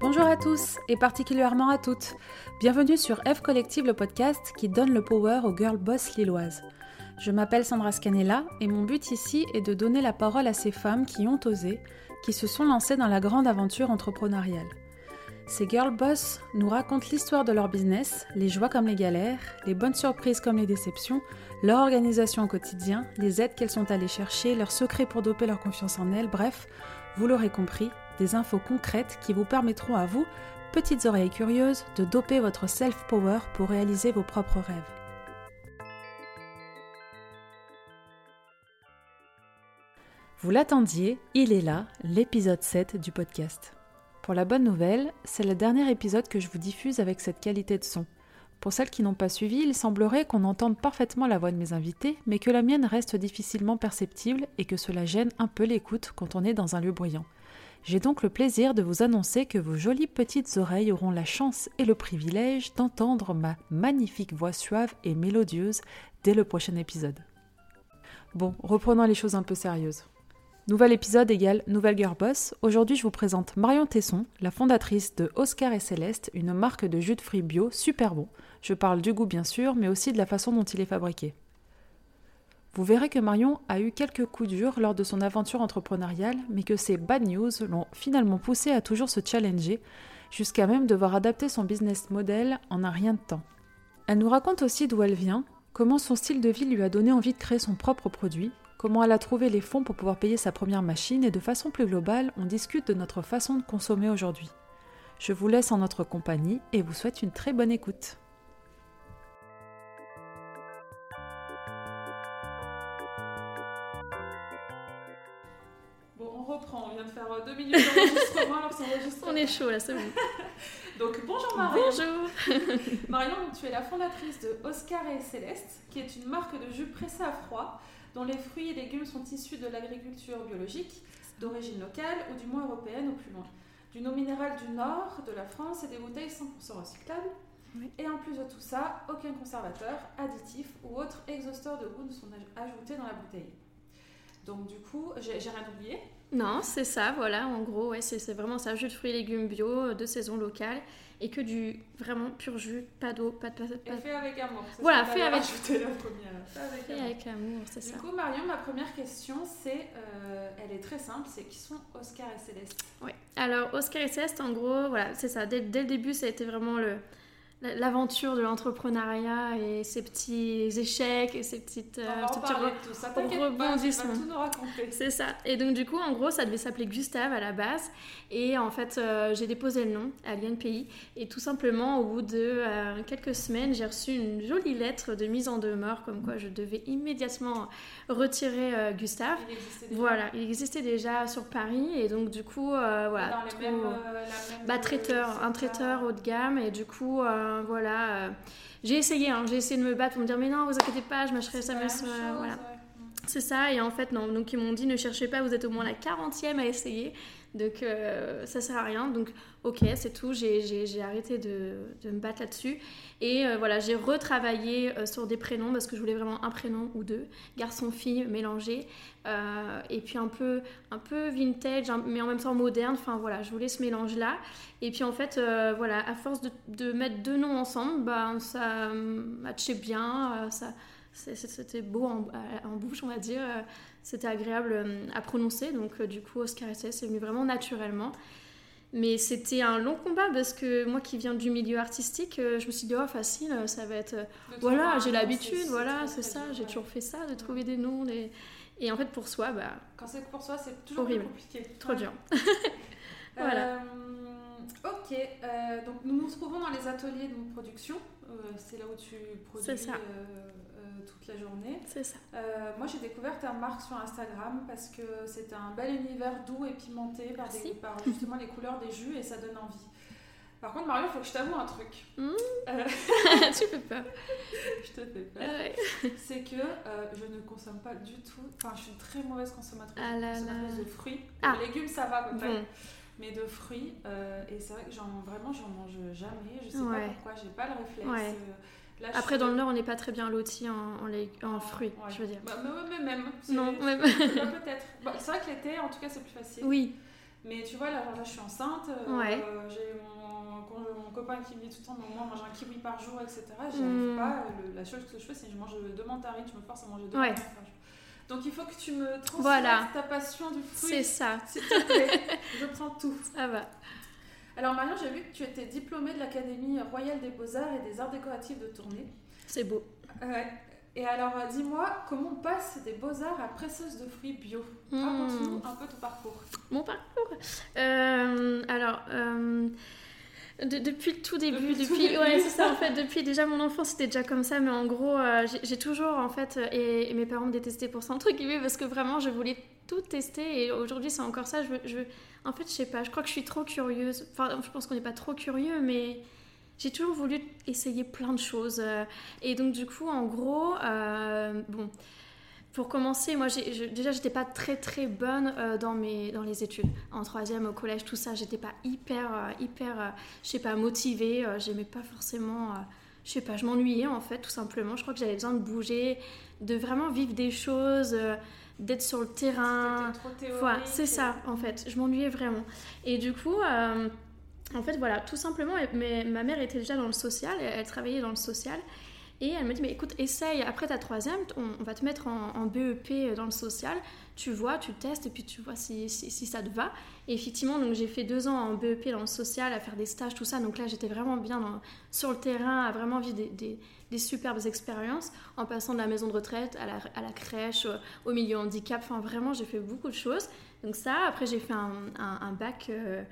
Bonjour à tous et particulièrement à toutes. Bienvenue sur F Collective, le podcast qui donne le power aux girl boss lilloises. Je m'appelle Sandra Scanella et mon but ici est de donner la parole à ces femmes qui ont osé, qui se sont lancées dans la grande aventure entrepreneuriale. Ces girl boss nous racontent l'histoire de leur business, les joies comme les galères, les bonnes surprises comme les déceptions, leur organisation au quotidien, les aides qu'elles sont allées chercher, leurs secrets pour doper leur confiance en elles, bref, vous l'aurez compris, des infos concrètes qui vous permettront à vous, petites oreilles curieuses, de doper votre self-power pour réaliser vos propres rêves. Vous l'attendiez, il est là, l'épisode 7 du podcast. Pour la bonne nouvelle, c'est le dernier épisode que je vous diffuse avec cette qualité de son. Pour celles qui n'ont pas suivi, il semblerait qu'on entende parfaitement la voix de mes invités, mais que la mienne reste difficilement perceptible et que cela gêne un peu l'écoute quand on est dans un lieu bruyant. J'ai donc le plaisir de vous annoncer que vos jolies petites oreilles auront la chance et le privilège d'entendre ma magnifique voix suave et mélodieuse dès le prochain épisode. Bon, reprenons les choses un peu sérieuses. Nouvel épisode égale Nouvelle Girl Boss. Aujourd'hui, je vous présente Marion Tesson, la fondatrice de Oscar et Céleste, une marque de jus de fruits bio super bon. Je parle du goût bien sûr, mais aussi de la façon dont il est fabriqué. Vous verrez que Marion a eu quelques coups durs lors de son aventure entrepreneuriale, mais que ces bad news l'ont finalement poussée à toujours se challenger, jusqu'à même devoir adapter son business model en un rien de temps. Elle nous raconte aussi d'où elle vient, comment son style de vie lui a donné envie de créer son propre produit, comment elle a trouvé les fonds pour pouvoir payer sa première machine et de façon plus globale, on discute de notre façon de consommer aujourd'hui. Je vous laisse en notre compagnie et vous souhaite une très bonne écoute. Deux minutes d'enregistrement alors ça enregistre. On est chaud là, c'est bon. Donc bonjour Marion. Bonjour. Marion, tu es la fondatrice de Oscar et Céleste, qui est une marque de jus pressé à froid dont les fruits et légumes sont issus de l'agriculture biologique, d'origine locale ou du moins européenne au plus loin. Du eau minérale du nord de la France et des bouteilles 100% recyclables. Oui. Et en plus de tout ça, aucun conservateur, additif ou autre exhausteur de goût ne sont aj- ajoutés dans la bouteille. Donc du coup, j'ai rien oublié. Non, c'est ça, voilà, en gros, ouais, c'est vraiment ça, jus de fruits et légumes bio, euh, de saison locale, et que du vraiment pur jus, pas d'eau, pas de pas, Et pas- fait avec amour. Voilà, fait avec- la première. Fait avec fait amour. avec amour, c'est Du ça. coup, Marion, ma première question, c'est, euh, elle est très simple, c'est qui sont Oscar et Céleste? Ouais. Alors, Oscar et Céleste, en gros, voilà, c'est ça. Dès, dès le début, ça a été vraiment le l'aventure de l'entrepreneuriat et ses petits échecs et ses petites. euh, On va tout ça. Rebondissements. tout nous raconter. C'est ça. Et donc du coup, en gros, ça devait s'appeler Gustave à la base. Et en fait, euh, j'ai déposé le nom à l'INPI. Et tout simplement, au bout de euh, quelques semaines, j'ai reçu une jolie lettre de mise en demeure, comme quoi je devais immédiatement retirer Gustave. Il existait déjà. Voilà, il existait déjà sur Paris. Et donc du coup, voilà. Dans les mêmes, bah, traiteur, un traiteur haut de gamme et du coup euh, voilà euh, j'ai essayé hein, j'ai essayé de me battre pour me dire mais non vous inquiétez pas je mâcherai ça mais chose, voilà. c'est ça et en fait non donc ils m'ont dit ne cherchez pas vous êtes au moins la 40e à essayer donc euh, ça sert à rien. Donc ok c'est tout. J'ai arrêté de, de me battre là-dessus. Et euh, voilà j'ai retravaillé euh, sur des prénoms parce que je voulais vraiment un prénom ou deux. Garçon fille mélangé. Euh, et puis un peu un peu vintage mais en même temps moderne. Enfin voilà je voulais ce mélange là et puis en fait voilà à force de, de mettre deux noms ensemble ben ça matchait bien ça c'était beau en, en bouche on va dire euh, c'était agréable euh, à prononcer donc euh, du coup Oscar SS c'est venu vraiment naturellement mais c'était un long combat parce que moi qui viens du milieu artistique je me suis dit oh facile ça va être voilà j'ai l'habitude voilà c'est ça j'ai toujours fait ça de trouver des noms des... et en fait pour soi bah Quand c'est pour soi, c'est toujours Horrible. plus compliqué. trop dur Euh, Voilà. ok, euh, donc nous nous trouvons dans les ateliers de production. Euh, c'est là où tu produis C'est ça. Toute la journée. c'est ça Euh, moi, j'ai découvert ta marque sur Instagram parce que c'est un bel univers doux et pimenté par, des- Merci. par justement les couleurs des jus et ça donne envie. Par contre, Mario, il faut que je t'avoue un truc. Hmm. Euh, tu peux pas je te fais peur. Ouais. C'est que euh, je ne consomme pas du tout. Enfin, je suis une très mauvaise consommatrice, Ah là consommatrice là. de fruits. Ah. De légumes, ça va à peu près. bon Mais de fruits, euh, et c'est vrai que j'en, vraiment, j'en mange jamais. Je sais Ouais. pas pourquoi, j'ai pas le réflexe. Ouais. Là, Après, dans le Nord, on n'est pas très bien lotis en, en, Oh, fruits, ouais. je veux dire. Bah, mais, ouais, mais même. Non, même. Bah, peut-être. Bon, c'est vrai que l'été, en tout cas, c'est plus facile. Oui, Mais tu vois, là, là je suis enceinte, euh, j'ai mon, mon, copain qui me dit tout le temps, moi, mange un kiwi par jour, etc. J'y arrive mm. pas. la chose que je fais, c'est que je mange deux mandarines, je me force à manger deux mandarines par jour. Donc il faut que tu me transmettes ta passion du fruit. C'est ça. S'il te plaît. je prends tout. Ça va. Alors Marion, j'ai vu que tu étais diplômée de l'Académie royale des beaux-arts et des arts décoratifs de tournée. C'est beau. Et alors, euh, dis-moi, comment on passe des beaux-arts à presseuse de fruits bio? Hmm. Raconte-nous un peu ton parcours. Mon parcours? Euh, Alors, euh, depuis le tout début, depuis, ouais, c'est ça en fait, depuis déjà mon enfance c'était déjà comme ça, mais en gros, j'ai toujours en fait, et, mes parents me détestaient pour ça entre guillemets parce que vraiment je voulais tout tester et aujourd'hui c'est encore ça. Je, je, en fait, je sais pas, je crois que je suis trop curieuse. Enfin, je pense qu'on n'est pas trop curieux, mais j'ai toujours voulu essayer plein de choses. Euh, et donc, du coup, en gros, euh, bon, pour commencer, moi, j'ai, déjà, j'étais pas très très bonne euh, dans, mes, dans les études. En troisième, au collège, tout ça, j'étais pas hyper, hyper, je sais pas, motivée. j'aimais pas forcément, je sais pas, je m'ennuyais en fait, tout simplement. Je crois que j'avais besoin de bouger, de vraiment vivre des choses d'être sur le terrain. Voilà, c'est ça en fait. Je m'ennuyais vraiment. Et du coup, en fait, voilà, tout simplement, mais, ma mère était déjà dans le social, elle, travaillait dans le social. Et elle me dit, mais écoute, essaye, après ta troisième, on, va te mettre en, BEP dans le social, tu vois, tu testes et puis tu vois si, si, ça te va. Et effectivement, donc j'ai fait deux ans en BEP dans le social, à faire des stages, tout ça. Donc là, j'étais vraiment bien sur le terrain, à vraiment vivre des, des, superbes expériences, en passant de la maison de retraite à la, à la crèche, au milieu handicap. Enfin, vraiment, j'ai fait beaucoup de choses. Donc ça, après j'ai fait un, un, bac euh,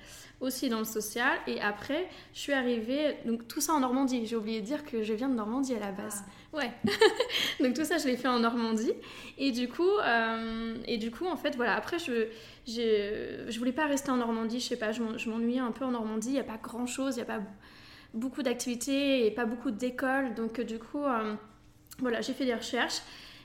aussi dans le social. Et après, je suis arrivée, donc tout ça en Normandie. J'ai oublié de dire que je viens de Normandie à la base. Ah. Ouais. donc tout ça, je l'ai fait en Normandie. Et du coup, euh, et du coup en fait, voilà, après, je, je, je voulais pas rester en Normandie. Je sais pas, je m'ennuyais un peu en Normandie. Il n'y a pas grand-chose, il n'y a pas beaucoup d'activités et pas beaucoup d'écoles. Donc du coup, euh, voilà, j'ai fait des recherches.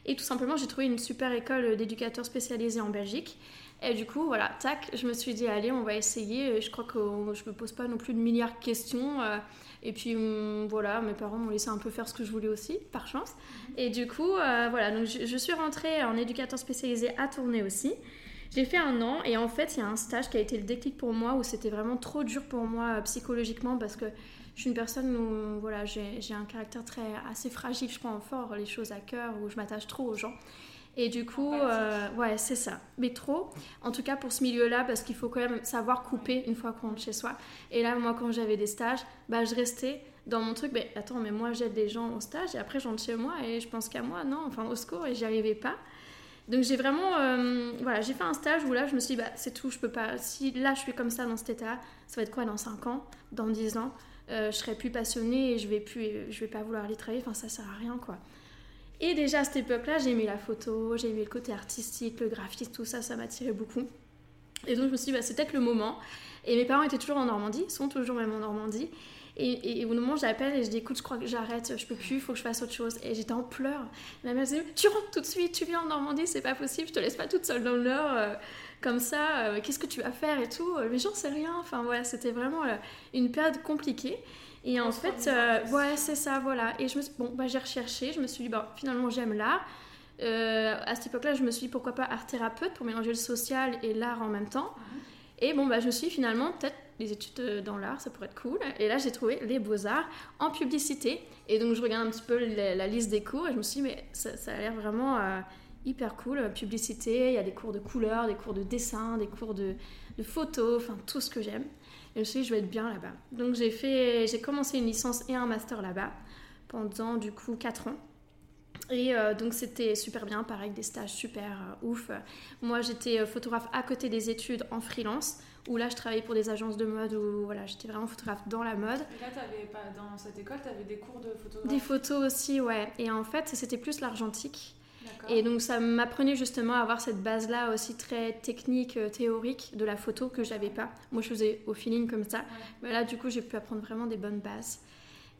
Et tout simplement, j'ai trouvé une super école d'éducateurs spécialisés en Belgique. Et du coup, voilà, tac, je me suis dit, allez, on va essayer. Je crois que je me pose pas non plus de milliards de questions. Euh, et puis, hum, voilà, mes parents m'ont laissé un peu faire ce que je voulais aussi, par chance. Et du coup, euh, voilà, donc je, suis rentrée en éducateur spécialisé à tourner aussi. J'ai fait un an et en fait, il y a un stage qui a été le déclic pour moi où c'était vraiment trop dur pour moi euh, psychologiquement parce que je suis une personne où voilà, j'ai un caractère très assez fragile, je prends fort les choses à cœur, où je m'attache trop aux gens. Et du coup, euh, ouais, c'est ça. Mais trop, en tout cas pour ce milieu-là, parce qu'il faut quand même savoir couper une fois qu'on rentre chez soi. Et là, moi, quand j'avais des stages, bah, je restais dans mon truc. Mais attends, mais moi, j'aide des gens au stage et après, je rentre chez moi et je pense qu'à moi, non, enfin, au secours, et j'y arrivais pas. Donc j'ai vraiment, euh, voilà, j'ai fait un stage où là, je me suis dit, bah, c'est tout, je peux pas. Si là, je suis comme ça dans cet état, ça va être quoi dans 5 ans, dans 10 ans euh, Je serai plus passionnée et je vais plus, je vais pas vouloir aller travailler. Enfin, ça sert à rien, quoi. Et déjà à cette époque-là, j'ai aimé la photo, j'ai aimé le côté artistique, le graphisme, tout ça, ça m'attirait beaucoup. Et donc je me suis dit, bah, c'est peut-être le moment. Et mes parents étaient toujours en Normandie, sont toujours même en Normandie. Et, au moment j'appelle et je dis, écoute, je crois que j'arrête, je peux plus, il faut que je fasse autre chose. Et j'étais en pleurs. Ma mère disait, tu rentres tout de suite, tu viens en Normandie, c'est pas possible, je te laisse pas toute seule dans le Nord, comme ça, euh, qu'est-ce que tu vas faire et tout. Mais j'en sais rien. Enfin voilà, c'était vraiment euh, une période compliquée. Et en fait, euh, ouais, c'est ça, voilà. Et je me suis, bon, bah, j'ai recherché, je me suis dit, bon, finalement, j'aime l'art. Euh, à cette époque-là, je me suis dit, pourquoi pas art thérapeute pour mélanger le social et l'art en même temps. Mhm. Et bon, bah, je me suis dit, finalement, peut-être les études dans l'art, ça pourrait être cool. Et là, j'ai trouvé les beaux-arts en publicité. Et donc, je regarde un petit peu la, liste des cours et je me suis dit, mais ça, ça a l'air vraiment hyper cool. Publicité, il y a des cours de couleurs, des cours de dessin, des cours de, de photos, enfin, tout ce que j'aime. Et je me suis dit, je vais être bien là-bas. Donc j'ai fait, j'ai commencé une licence et un master là-bas pendant du coup 4 ans. Et euh, donc c'était super bien, pareil, des stages super euh, ouf. Moi j'étais euh, photographe à côté des études en freelance, où là je travaillais pour des agences de mode, où voilà, j'étais vraiment photographe dans la mode. Et là, avais pas, dans cette école, tu avais des cours de photographie Des photos aussi, ouais. Et en fait, c'était plus l'argentique. Et donc ça m'apprenait justement à avoir cette base-là aussi très technique, euh, théorique de la photo que j'avais pas. Moi je faisais au feeling comme ça. Mais là du coup j'ai pu apprendre vraiment des bonnes bases.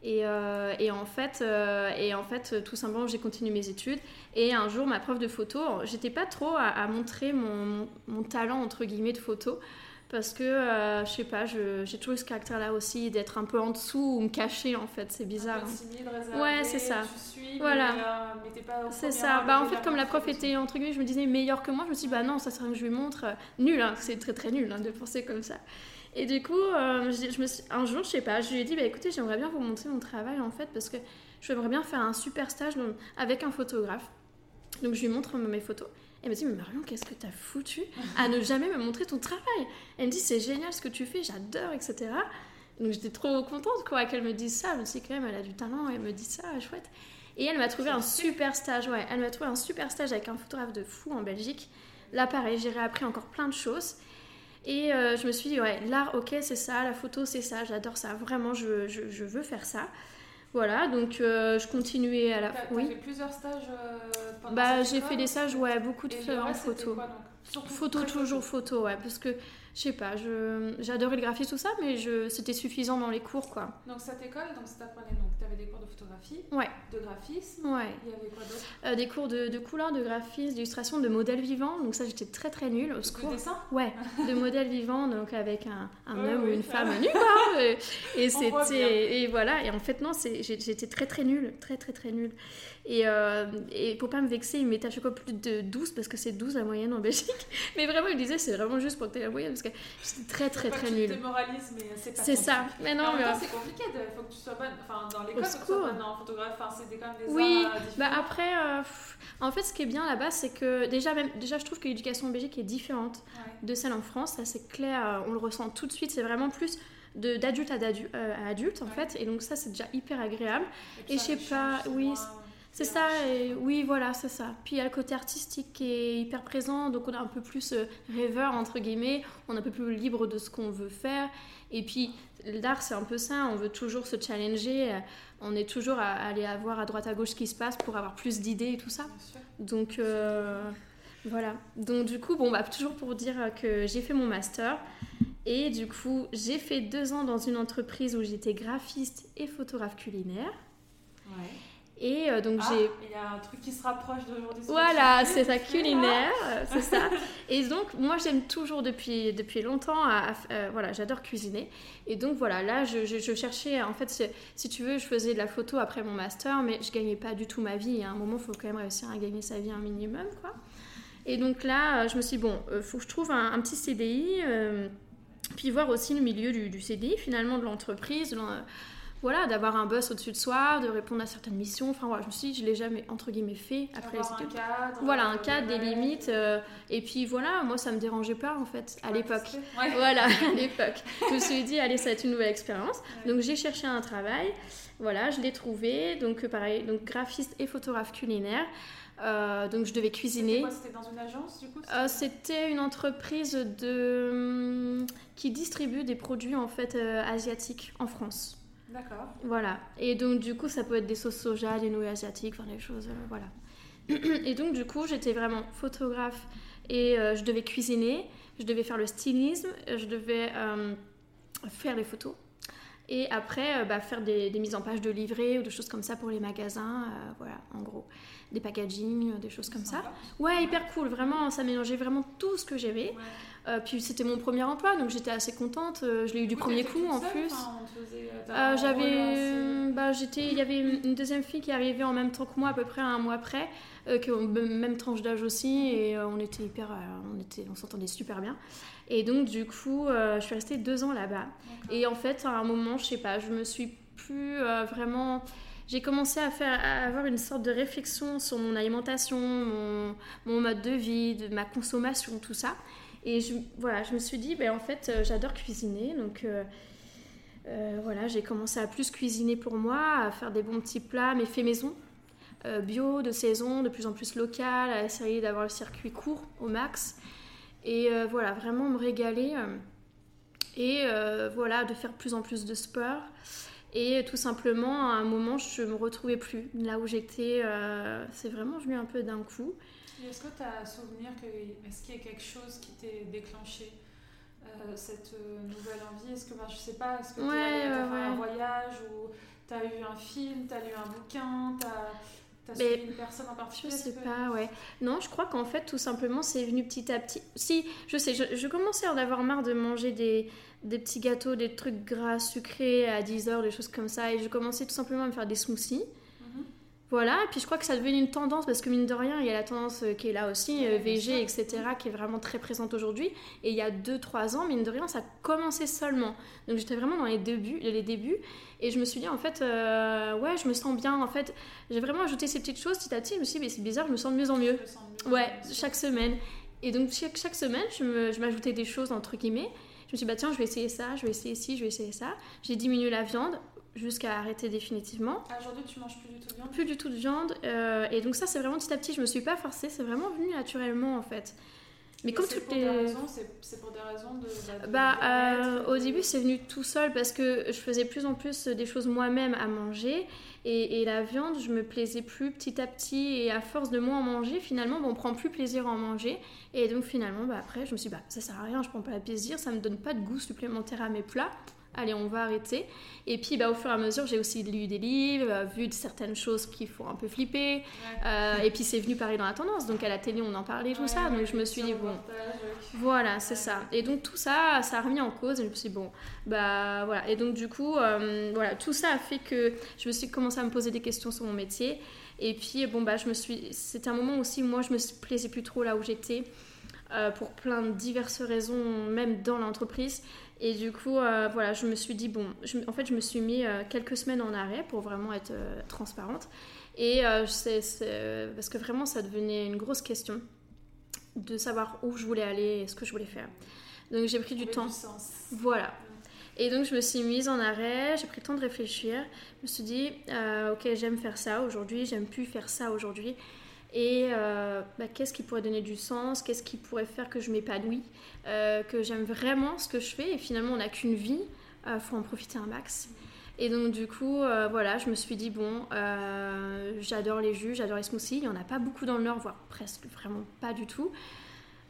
Et, euh, et, en fait, euh, et en fait, tout simplement, j'ai continué mes études. Et un jour, ma prof de photo, j'étais pas trop à, montrer mon, mon, talent entre guillemets de photo parce que euh, je sais pas, j'ai toujours ce caractère-là aussi d'être un peu en dessous ou me cacher en fait, c'est bizarre. Hein. ouais, c'est ça. Tu suis, voilà. Euh, c'est ça. Bah en fait, comme la prof était entre guillemets, je me disais meilleure que moi, je me suis dit bah non, ça serait que je lui montre. Nul, hein, c'est très très nul hein, de penser comme ça. Et du coup, euh, je, me suis, un jour, je sais pas, je lui ai dit bah écoutez, j'aimerais bien vous montrer mon travail en fait parce que j'aimerais bien faire un super stage avec un photographe. Donc je lui montre mes photos. Elle me dit, mais Marion, qu'est-ce que t'as foutu à ne jamais me montrer ton travail? Elle me dit, c'est génial ce que tu fais, j'adore, etc. Donc j'étais trop contente quoi qu'elle me dise ça. Je me suis quand même, elle a du talent, elle me dit ça, chouette. Et elle m'a trouvé un super stage, ouais. Elle m'a trouvé un super stage avec un photographe de fou en Belgique. Là, pareil, j'ai réappris encore plein de choses. Et euh, je me suis dit, ouais, l'art, ok, c'est ça, la photo, c'est ça, j'adore ça, vraiment, je, je, je, veux faire ça. Voilà, donc euh, je continuais à la. Tu oui. fait plusieurs stages euh, pendant Bah, j'ai fait des stages, ouais, beaucoup de photos. Photo, toujours photo, ouais, parce que je sais pas, j'adorais le graphisme, tout ça, mais c'était suffisant dans les cours, quoi. Donc cette école, donc t'apprenais, donc des cours de photographie, ouais. de graphisme, ouais. il y avait quoi d'autre euh, Des cours de, de couleur, de graphisme, d'illustration, de modèles vivants, donc ça j'étais très très nulle au secours. De dessin Ouais, de modèles vivants, donc avec un, un homme ou une femme nue, quoi. Et, c'était, et voilà, et en fait non, j'étais très très nulle, très très très nulle. Et, euh, et pour pas me vexer, il mettait à chaque fois plus de 12 parce que c'est 12 la moyenne en Belgique. Mais vraiment, il disait c'est vraiment juste pour que tu aies la moyenne parce que j'étais très très très nulle. mais c'est ça. Mais non, mais. c'est compliqué, il faut que tu sois bonne. Enfin, dans l'école, sois bonne en photographe. Enfin, c'est quand même des Oui, arts, bah après, euh, en fait, ce qui est bien là-bas, c'est que déjà, même, déjà, je trouve que l'éducation en Belgique est différente de celle en France. Ça, c'est clair, euh, on le ressent tout de suite. C'est vraiment plus d'adulte à, à, adulte en fait et donc ça c'est déjà hyper agréable et, et je sais pas oui c'est ça, et oui, voilà, c'est ça. Puis il y a le côté artistique qui est hyper présent, donc on est un peu plus euh, rêveur, entre guillemets, on est un peu plus libre de ce qu'on veut faire. Et puis l'art, c'est un peu ça, on veut toujours se challenger, euh, on est toujours à aller voir à droite à gauche ce qui se passe pour avoir plus d'idées et tout ça. Donc euh, voilà. Donc du coup, bon, bah, toujours pour dire que j'ai fait mon master. Et du coup, j'ai fait deux ans dans une entreprise où j'étais graphiste et photographe culinaire. Ouais. Et euh, donc ah, j'ai. Il y a un truc qui se rapproche d'aujourd'hui. Voilà, c'est ça, culinaire, euh, c'est ça. Et donc, moi, j'aime toujours depuis, depuis longtemps, à, euh, voilà, j'adore cuisiner. Et donc, voilà, là, je, je, cherchais, en fait, si tu veux, je faisais de la photo après mon master, mais je gagnais pas du tout ma vie. À un moment, il faut quand même réussir à gagner sa vie un minimum, quoi. Et donc là, je me suis dit, bon, il faut que je trouve un, petit CDI, puis voir aussi le milieu du, du CDI, finalement, de l'entreprise voilà, d'avoir un boss au-dessus de soi, de répondre à certaines missions. Enfin voilà, je me suis dit, je l'ai jamais entre guillemets fait après les études. Un cadre, voilà, un cadre, des limites. Euh, et puis voilà, moi ça me dérangeait pas en fait à l'époque. Voilà, à l'époque. je me suis dit, allez, ça va être une nouvelle expérience. Donc j'ai cherché un travail. Voilà, je l'ai trouvé. Donc pareil, donc graphiste et photographe culinaire. Euh, donc je devais cuisiner. C'était dans une agence du coup euh, C'était une entreprise de hum, qui distribue des produits en fait asiatiques en France. D'accord. Voilà. Et donc, du coup, ça peut être des sauces soja, des nouilles asiatiques, enfin, des choses, euh, voilà. Et donc, du coup, j'étais vraiment photographe et euh, je devais cuisiner, je devais faire le stylisme, je devais euh, faire les photos. Et après, bah, faire des, mises en page de livrets ou des choses comme ça pour les magasins, voilà, en gros. Des packaging, des choses comme ça. Ouais, hyper cool, vraiment, ça mélangeait vraiment tout ce que j'avais. Euh, puis c'était mon premier emploi, donc j'étais assez contente. Euh, je l'ai eu du premier coup en plus. Euh, j'avais, bah, j'étais, il y avait une deuxième fille qui arrivait en même temps que moi, à peu près un mois après, qui même tranche d'âge aussi, et on était hyper, on était, on s'entendait super bien. Et donc du coup, je suis restée deux ans là-bas. Et en fait, à un moment, je sais pas, je me suis plus vraiment j'ai commencé à, faire, à avoir une sorte de réflexion sur mon alimentation, mon, mon, mode de vie, de ma consommation, tout ça. Et je, voilà, je me suis dit, ben, en fait, euh, j'adore cuisiner. Donc euh, euh, voilà, j'ai commencé à plus cuisiner pour moi, à faire des bons petits plats, mais faits maison. bio, de saison, de plus en plus local, à essayer d'avoir le circuit court au max. Et voilà, vraiment me régaler. et voilà, de faire plus en plus de sport. Et tout simplement, à un moment, je me retrouvais plus. Là où j'étais, c'est vraiment venu un peu d'un coup. Est-ce que tu as souvenir que est-ce qu'il y a quelque chose qui t'est déclenché euh, cette euh, nouvelle envie? Est-ce que je sais pas, est-ce que tu as fait un voyage ou tu as eu un film, tu as lu un bouquin, T'as Mais- suivi une personne en Je particulier sais est-ce que- pas, ouais. Non, je crois qu'en fait, tout simplement, c'est venu petit à petit. Si, je sais, je, je commençais à en avoir marre de manger des, des petits gâteaux, des trucs gras, sucrés à 10 heures, des choses comme ça. Et je commençais tout simplement à me faire des smoothies. Voilà, et puis je crois que ça devenait une tendance parce que mine de rien, il y a la tendance euh, qui est là aussi, euh, Ouais, VG, etc., qui est vraiment très présente aujourd'hui. Et il y a 2-3 ans, mine de rien, ça commençait seulement. Donc j'étais vraiment dans les débuts, les débuts et je me suis dit, en fait, euh, ouais, je me sens bien. En fait, j'ai vraiment ajouté ces petites choses petit à petit. Je me suis dit, mais c'est bizarre, je me sens de mieux en mieux. Ouais, chaque semaine. Et donc chaque, chaque semaine, je me- je m'ajoutais des choses entre guillemets. Je me suis dit, bah tiens, je vais essayer ça, je vais essayer ci, je vais essayer ça. J'ai diminué la viande jusqu'à arrêter définitivement. Ah, Aujourd'hui, tu manges plus du tout de viande? Plus du tout de viande. euh, et donc ça, c'est vraiment petit à petit. Je me suis pas forcée, c'est vraiment venu naturellement en fait. Mais Et comme toutes pour les... des raisons, c'est pour des raisons de. bah, de Bah, euh, au de- début, c'est venu tout seul parce que je faisais plus en plus des choses moi-même à manger. Et, et la viande, je me plaisais plus petit à petit. Et à force de moins en manger, finalement, bah, on prend plus plaisir à en manger. Et donc, finalement, bah, après, je me suis dit, bah, ça sert à rien, je prends pas de plaisir, ça me donne pas de goût supplémentaire à mes plats. Allez, on va arrêter. Et puis, bah, au fur et à mesure, j'ai aussi lu des livres, euh, vu certaines choses qui font un peu flipper. Ouais. Euh, et puis, c'est venu pareil dans la tendance. Donc, à la télé, on en parlait, tout Ouais, ça. Donc, je me suis dit, bon. Voilà, c'est ça. Et donc tout ça, ça a remis en cause et je me suis dit, bon, bah voilà. Et donc du coup, euh, voilà, tout ça a fait que je me suis commencé à me poser des questions sur mon métier. Et puis, bon, bah je me suis... C'était un moment aussi, moi, je me plaisais plus trop là où j'étais. euh, pour plein de diverses raisons, même dans l'entreprise. Et du coup, euh, voilà, je me suis dit, bon, je- en fait, je me suis mis euh, quelques semaines en arrêt pour vraiment être euh, transparente. Et c'est- parce que vraiment, ça devenait une grosse question de savoir où je voulais aller et ce que je voulais faire. Donc j'ai pris du temps. sens. Voilà. Et donc je me suis mise en arrêt, j'ai pris le temps de réfléchir. Je me suis dit, ok, j'aime faire ça aujourd'hui, j'aime plus faire ça aujourd'hui. Et euh, bah, qu'est-ce qui pourrait donner du sens? Qu'est-ce qui pourrait faire que je m'épanouis? Euh, Que j'aime vraiment ce que je fais Et finalement, on n'a qu'une vie, il faut en profiter un max. Et donc du coup, euh, voilà, je me suis dit, bon, euh, j'adore les jus, j'adore les smoothies. Il n'y en a pas beaucoup dans le Nord, voire presque vraiment pas du tout.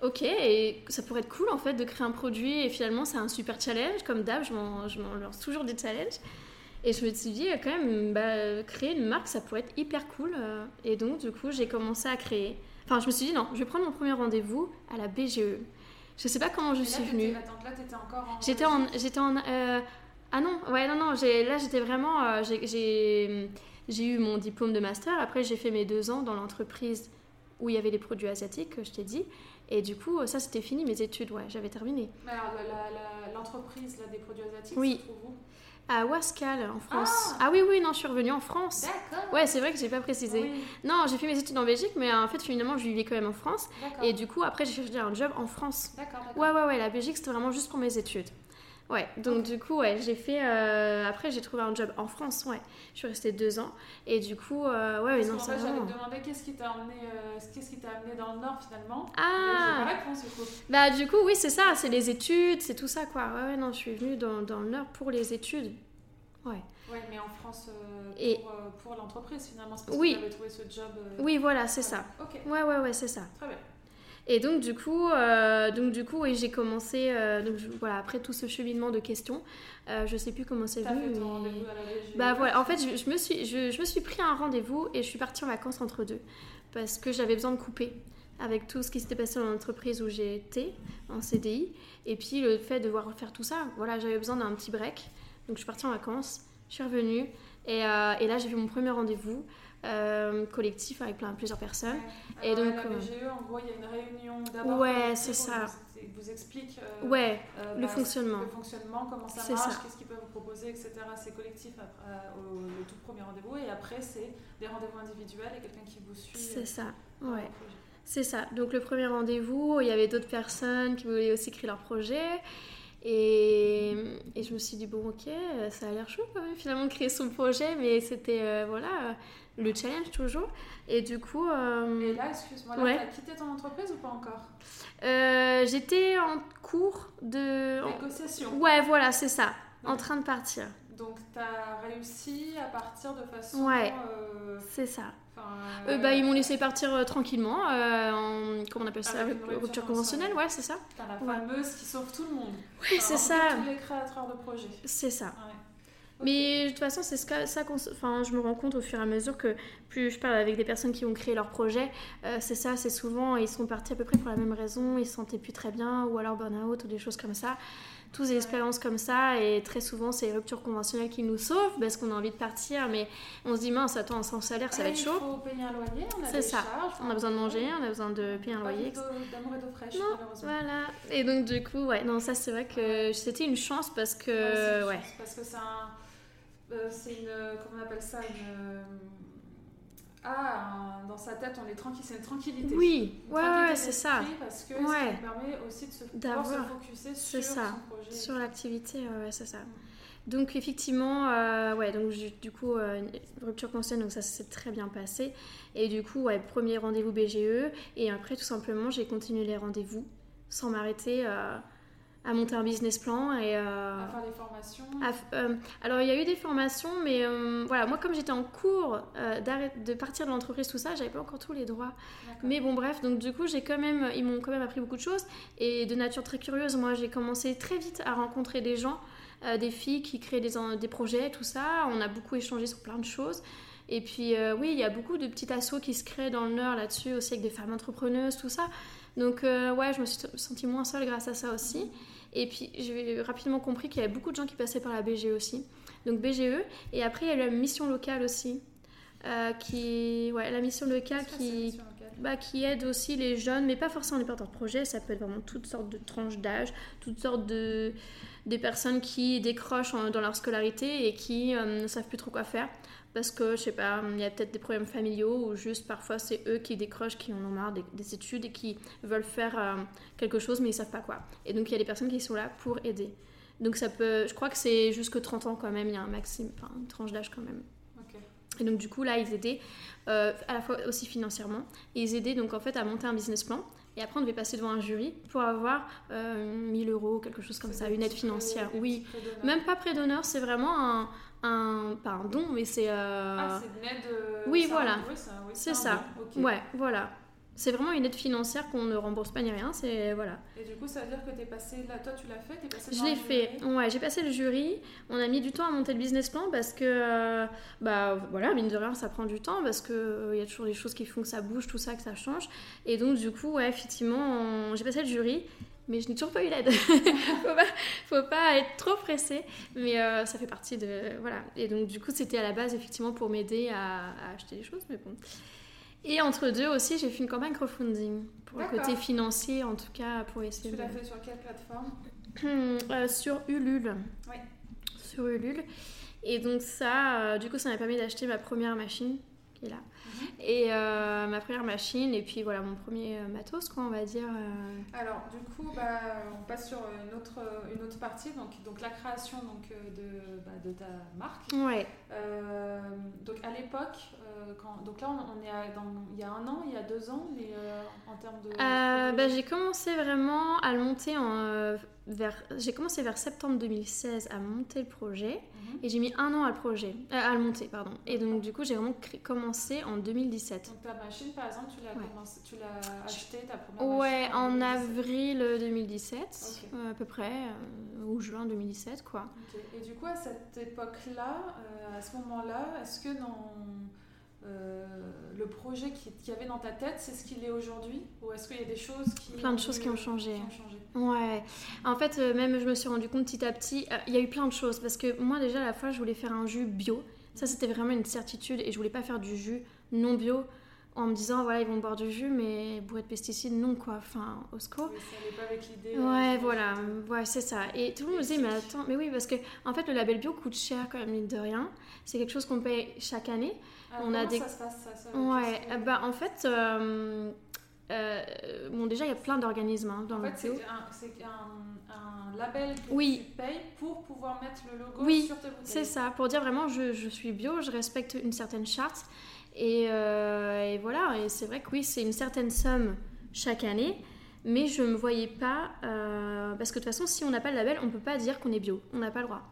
Ok, et ça pourrait être cool en fait de créer un produit et finalement c'est un super challenge. Comme d'hab, je m'en lance toujours des challenges. Et je me suis dit, quand même, bah, créer une marque, ça pourrait être hyper cool. euh. Et donc, du coup, j'ai commencé à créer. Enfin, je me suis dit, non, je vais prendre mon premier rendez-vous à la BGE. Je sais pas comment je là, suis venue. Attends, là, t'étais encore en. J'étais en, j'étais en, euh, ah non, ouais non non, là j'étais vraiment, euh, j'ai, eu mon diplôme de master. Après j'ai fait mes deux ans dans l'entreprise où il y avait les produits asiatiques que je t'ai dit. Et du coup ça c'était fini mes études, ouais, j'avais terminé. Mais alors, l'entreprise des produits asiatiques, Oui. se trouve où? À Wascal en France. Ah Ah, oui oui non, je suis revenue en France. D'accord. Ouais c'est vrai que j'ai pas précisé. Oui, Non, j'ai fait mes études en Belgique, mais en fait finalement je vivais quand même en France. d'accord. Et du coup après j'ai cherché un job en France. D'accord, d'accord. Ouais, ouais, ouais, la Belgique, c'était vraiment juste pour mes études. Ouais, donc du coup, ouais, j'ai fait. euh, Après, j'ai trouvé un job en France, ouais. Je suis restée deux ans. Et du coup, euh, ouais, Parce non, c'est fait, j'allais te demander qu'est-ce qui t'a emmené, euh, qu'est-ce qui t'a amené dans le Nord finalement? Ah pas du coup. Bah, du coup, oui, c'est ça, c'est les études, c'est tout ça, quoi. Ouais, ouais, non, je suis venue dans, dans le Nord pour les études. Ouais. Ouais, mais en France euh, Et- pour, euh, pour l'entreprise finalement, c'est parce Oui. que tu avais trouvé ce job. euh, Oui, voilà, c'est ça. Ok, Ouais, ouais, ouais, c'est ça. très bien. Et donc du coup, euh, donc du coup, oui, j'ai commencé. euh, donc je- voilà, après tout ce cheminement de questions, euh, je sais plus comment c'est venu. mais-. Bah voilà, en fait, je, je me suis, je, je me suis pris un rendez-vous et je suis partie en vacances entre deux parce que j'avais besoin de couper avec tout ce qui s'était passé dans l'entreprise où j'ai été en CDI et puis le fait de devoir faire tout ça. Voilà, j'avais besoin d'un petit break, donc je suis partie en vacances, je suis revenue et, euh, et là j'ai fait mon premier rendez-vous euh, collectif avec plein, plusieurs personnes. Ouais. Et Alors, donc, à la euh, BGE, en gros, il y a une réunion d'abord. Ouais, c'est ça. Vous, vous explique euh, Ouais, euh, le bah, fonctionnement. Le fonctionnement, comment ça marche, qu'est-ce qu'ils peuvent vous proposer, etc. C'est collectif euh, au le tout premier rendez-vous. Et après, c'est des rendez-vous individuels et quelqu'un qui vous suit. c'est euh, ça. le Ouais. C'est ça. Donc le premier rendez-vous, il y avait d'autres personnes qui voulaient aussi créer leur projet. Et, je me suis dit, bon ok, ça a l'air chaud quand même finalement de créer son projet, mais c'était euh, voilà euh, le challenge toujours. Et du coup, euh, Et là, excuse-moi, Ouais. t'as quitté ton entreprise ou pas encore? Euh, j'étais en cours de... Négociation. Ouais, voilà, c'est ça. En train de partir. Donc, t'as réussi à partir de façon. Ouais. euh, C'est ça. Enfin, Euh, bah, euh, ils m'ont laissé partir euh, tranquillement, en, comment on appelle ça, Avec une rupture, rupture conventionnelle, ouais, c'est ça. T'as la Ouais. fameuse qui sauve tout le monde. Oui, Enfin, c'est ça. Tous les créateurs de projets. C'est ça. Ouais. Mais de toute façon, c'est ça, ça enfin, je me rends compte au fur et à mesure que plus je parle avec des personnes qui ont créé leur projet, euh, c'est ça, c'est souvent, ils sont partis à peu près pour la même raison, ils se sentaient plus très bien, ou alors burn-out, ou des choses comme ça. Tous des expériences comme ça, et très souvent, c'est les ruptures conventionnelles qui nous sauvent parce qu'on a envie de partir, mais on se dit, mince, attends, sans salaire, ça va être Il chaud. faut payer un loyer, on a des ça. charges. On a besoin de manger, on a besoin de payer un loyer, D'amour et d'eau fraîche, Non, malheureusement. Voilà. Et donc, du coup, ouais, non, ça, c'est vrai que c'était une chance parce que, Ouais, Parce que c'est un. euh, c'est une. Comment on appelle ça Une. Ah, dans sa tête, on est tranquille, c'est une tranquillité. Oui, Une ouais, c'est ça. Parce que Ouais. ça nous permet aussi de se, pouvoir se focuser sur ça. son projet. Sur l'activité, ouais, c'est ça. Donc effectivement, euh, ouais, donc du coup, euh, rupture conventionnelle, donc ça s'est très bien passé. Et du coup, ouais, premier rendez-vous BGE. Et après, tout simplement, j'ai continué les rendez-vous sans m'arrêter euh, à monter un business plan. Et, euh, À faire des formations. à euh, alors, il y a eu des formations, mais euh, voilà, moi, comme j'étais en cours de partir de l'entreprise, tout ça, j'avais pas encore tous les droits. Mais bon, bref, donc du coup, j'ai quand même, ils m'ont quand même appris beaucoup de choses. Et de nature très curieuse, moi, j'ai commencé très vite à rencontrer des gens, des filles qui créent des, des projets, tout ça. On a beaucoup échangé sur plein de choses. Et puis, oui, il y a beaucoup de petits assos qui se créent dans le Nord là-dessus, aussi avec des femmes entrepreneuses, tout ça. Donc, euh, ouais, je me suis sentie moins seule grâce à ça aussi. Et puis, j'ai rapidement compris qu'il y avait beaucoup de gens qui passaient par la BGE aussi. Donc, BGE. Et après, il y a eu la mission locale aussi. euh, qui, ouais, la mission locale qui, mission locale bah, qui aide aussi les jeunes, mais pas forcément les porteurs de projets, ça peut être vraiment toutes sortes de tranches d'âge, toutes sortes de des personnes qui décrochent en- dans leur scolarité et qui euh, ne savent plus trop quoi faire parce que je sais pas, il y a peut-être des problèmes familiaux ou juste parfois c'est eux qui décrochent, qui en ont marre des, des études et qui veulent faire euh, quelque chose mais ils savent pas quoi. Et donc il y a des personnes qui sont là pour aider. Donc ça peut, je crois que c'est jusque 30 ans quand même, il y a un maximum, enfin une tranche d'âge quand même. Et donc du coup là ils aidaient euh, à la fois aussi financièrement et ils aidaient donc en fait à monter un business plan et après on devait passer devant un jury pour avoir euh, 1000 euros quelque chose comme ça une aide financière oui même pas prêt d'honneur c'est vraiment un, un pas un don mais c'est euh, Ah, c'est une aide. euh, oui, voilà. oui, c'est oui, ça. don, ok. ouais voilà c'est vraiment une aide financière qu'on ne rembourse pas ni rien c'est voilà Et du coup, ça veut dire que t'es passé là, toi tu l'as fait, t'es passé Je l'ai fait, ouais, j'ai passé le jury. On a mis du temps à monter le business plan parce que, euh, bah voilà, mine de rien, ça prend du temps parce que il y a toujours des choses qui font que ça bouge, tout ça, que ça change. Et donc, du coup, ouais, effectivement, on- j'ai passé le jury, mais je n'ai toujours pas eu l'aide. faut, pas, faut pas être trop pressé, mais euh, ça fait partie de. Voilà. Et donc, du coup, c'était à la base, effectivement, pour m'aider à, à acheter des choses, mais bon. Et entre deux aussi, j'ai fait une campagne crowdfunding pour le côté financier, en tout cas, pour essayer Tu de. l'as fait sur quelle plateforme? Euh, sur Ulule. Oui. Sur Ulule. Et donc ça, euh, du coup, ça m'a permis d'acheter ma première machine, qui est là. Et euh, ma première machine, et puis voilà, mon premier euh, matos, quoi, on va dire. euh. Alors, du coup, bah, on passe sur une autre, une autre partie, donc, donc la création donc, de, bah, de ta marque. Ouais. Euh, donc, à l'époque, quand- donc là, on, on est à- dans, il y a un an, il y a deux ans, mais en termes de. Bah, j'ai commencé vraiment à le monter en, vers... J'ai commencé vers septembre 2016 à monter le projet. Mhm. Et j'ai mis un an à le projet, euh, à le monter, pardon. Et donc du coup, j'ai vraiment commencé en 2017. Donc, ta machine, par exemple, tu l'as Ouais. commencé- tu l'as acheté, ta première Ouais, en 2017. avril 2017, Ok. euh, à peu près, euh, ou juin 2017, quoi. Et du coup, à cette époque-là, euh, à ce moment-là, est-ce que dans euh, le projet qui- qu'il y avait dans ta tête, c'est ce qu'il est aujourd'hui Ou est-ce qu'il y a des choses qui. Plein de choses qui ont changé. qui ont changé? Ouais, en fait, euh, même je me suis rendu compte petit à petit, euh, il y a eu plein de choses parce que moi, déjà, à la fois, je voulais faire un jus bio. Ça, c'était vraiment une certitude et je voulais pas faire du jus non bio en me disant, voilà, ils vont boire du jus, mais bourré de pesticides, non, quoi. Enfin, au secours. Oui, ça allait pas avec l'idée. euh, Ouais, voilà, ouais, c'est ça. Et tout le monde me disait, mais attends, mais oui, parce que en fait, le label bio coûte cher quand même, mine de rien. C'est quelque chose qu'on paye chaque année. Ah, on a des- ça se passe ça, ça Ouais, que- bah en fait, euh, euh, bon, déjà, il y a plein d'organismes hein, dans En le fait, c'est un, c'est un, un label que Oui. tu payes pour pouvoir mettre le logo Oui, sur tes bouteilles. C'est ça, pour dire vraiment je, je suis bio, je respecte une certaine charte. Et, euh, et voilà, et c'est vrai que oui, c'est une certaine somme chaque année, mais je ne me voyais pas. euh, parce que de toute façon, si on n'a pas le label, on ne peut pas dire qu'on est bio, on n'a pas le droit.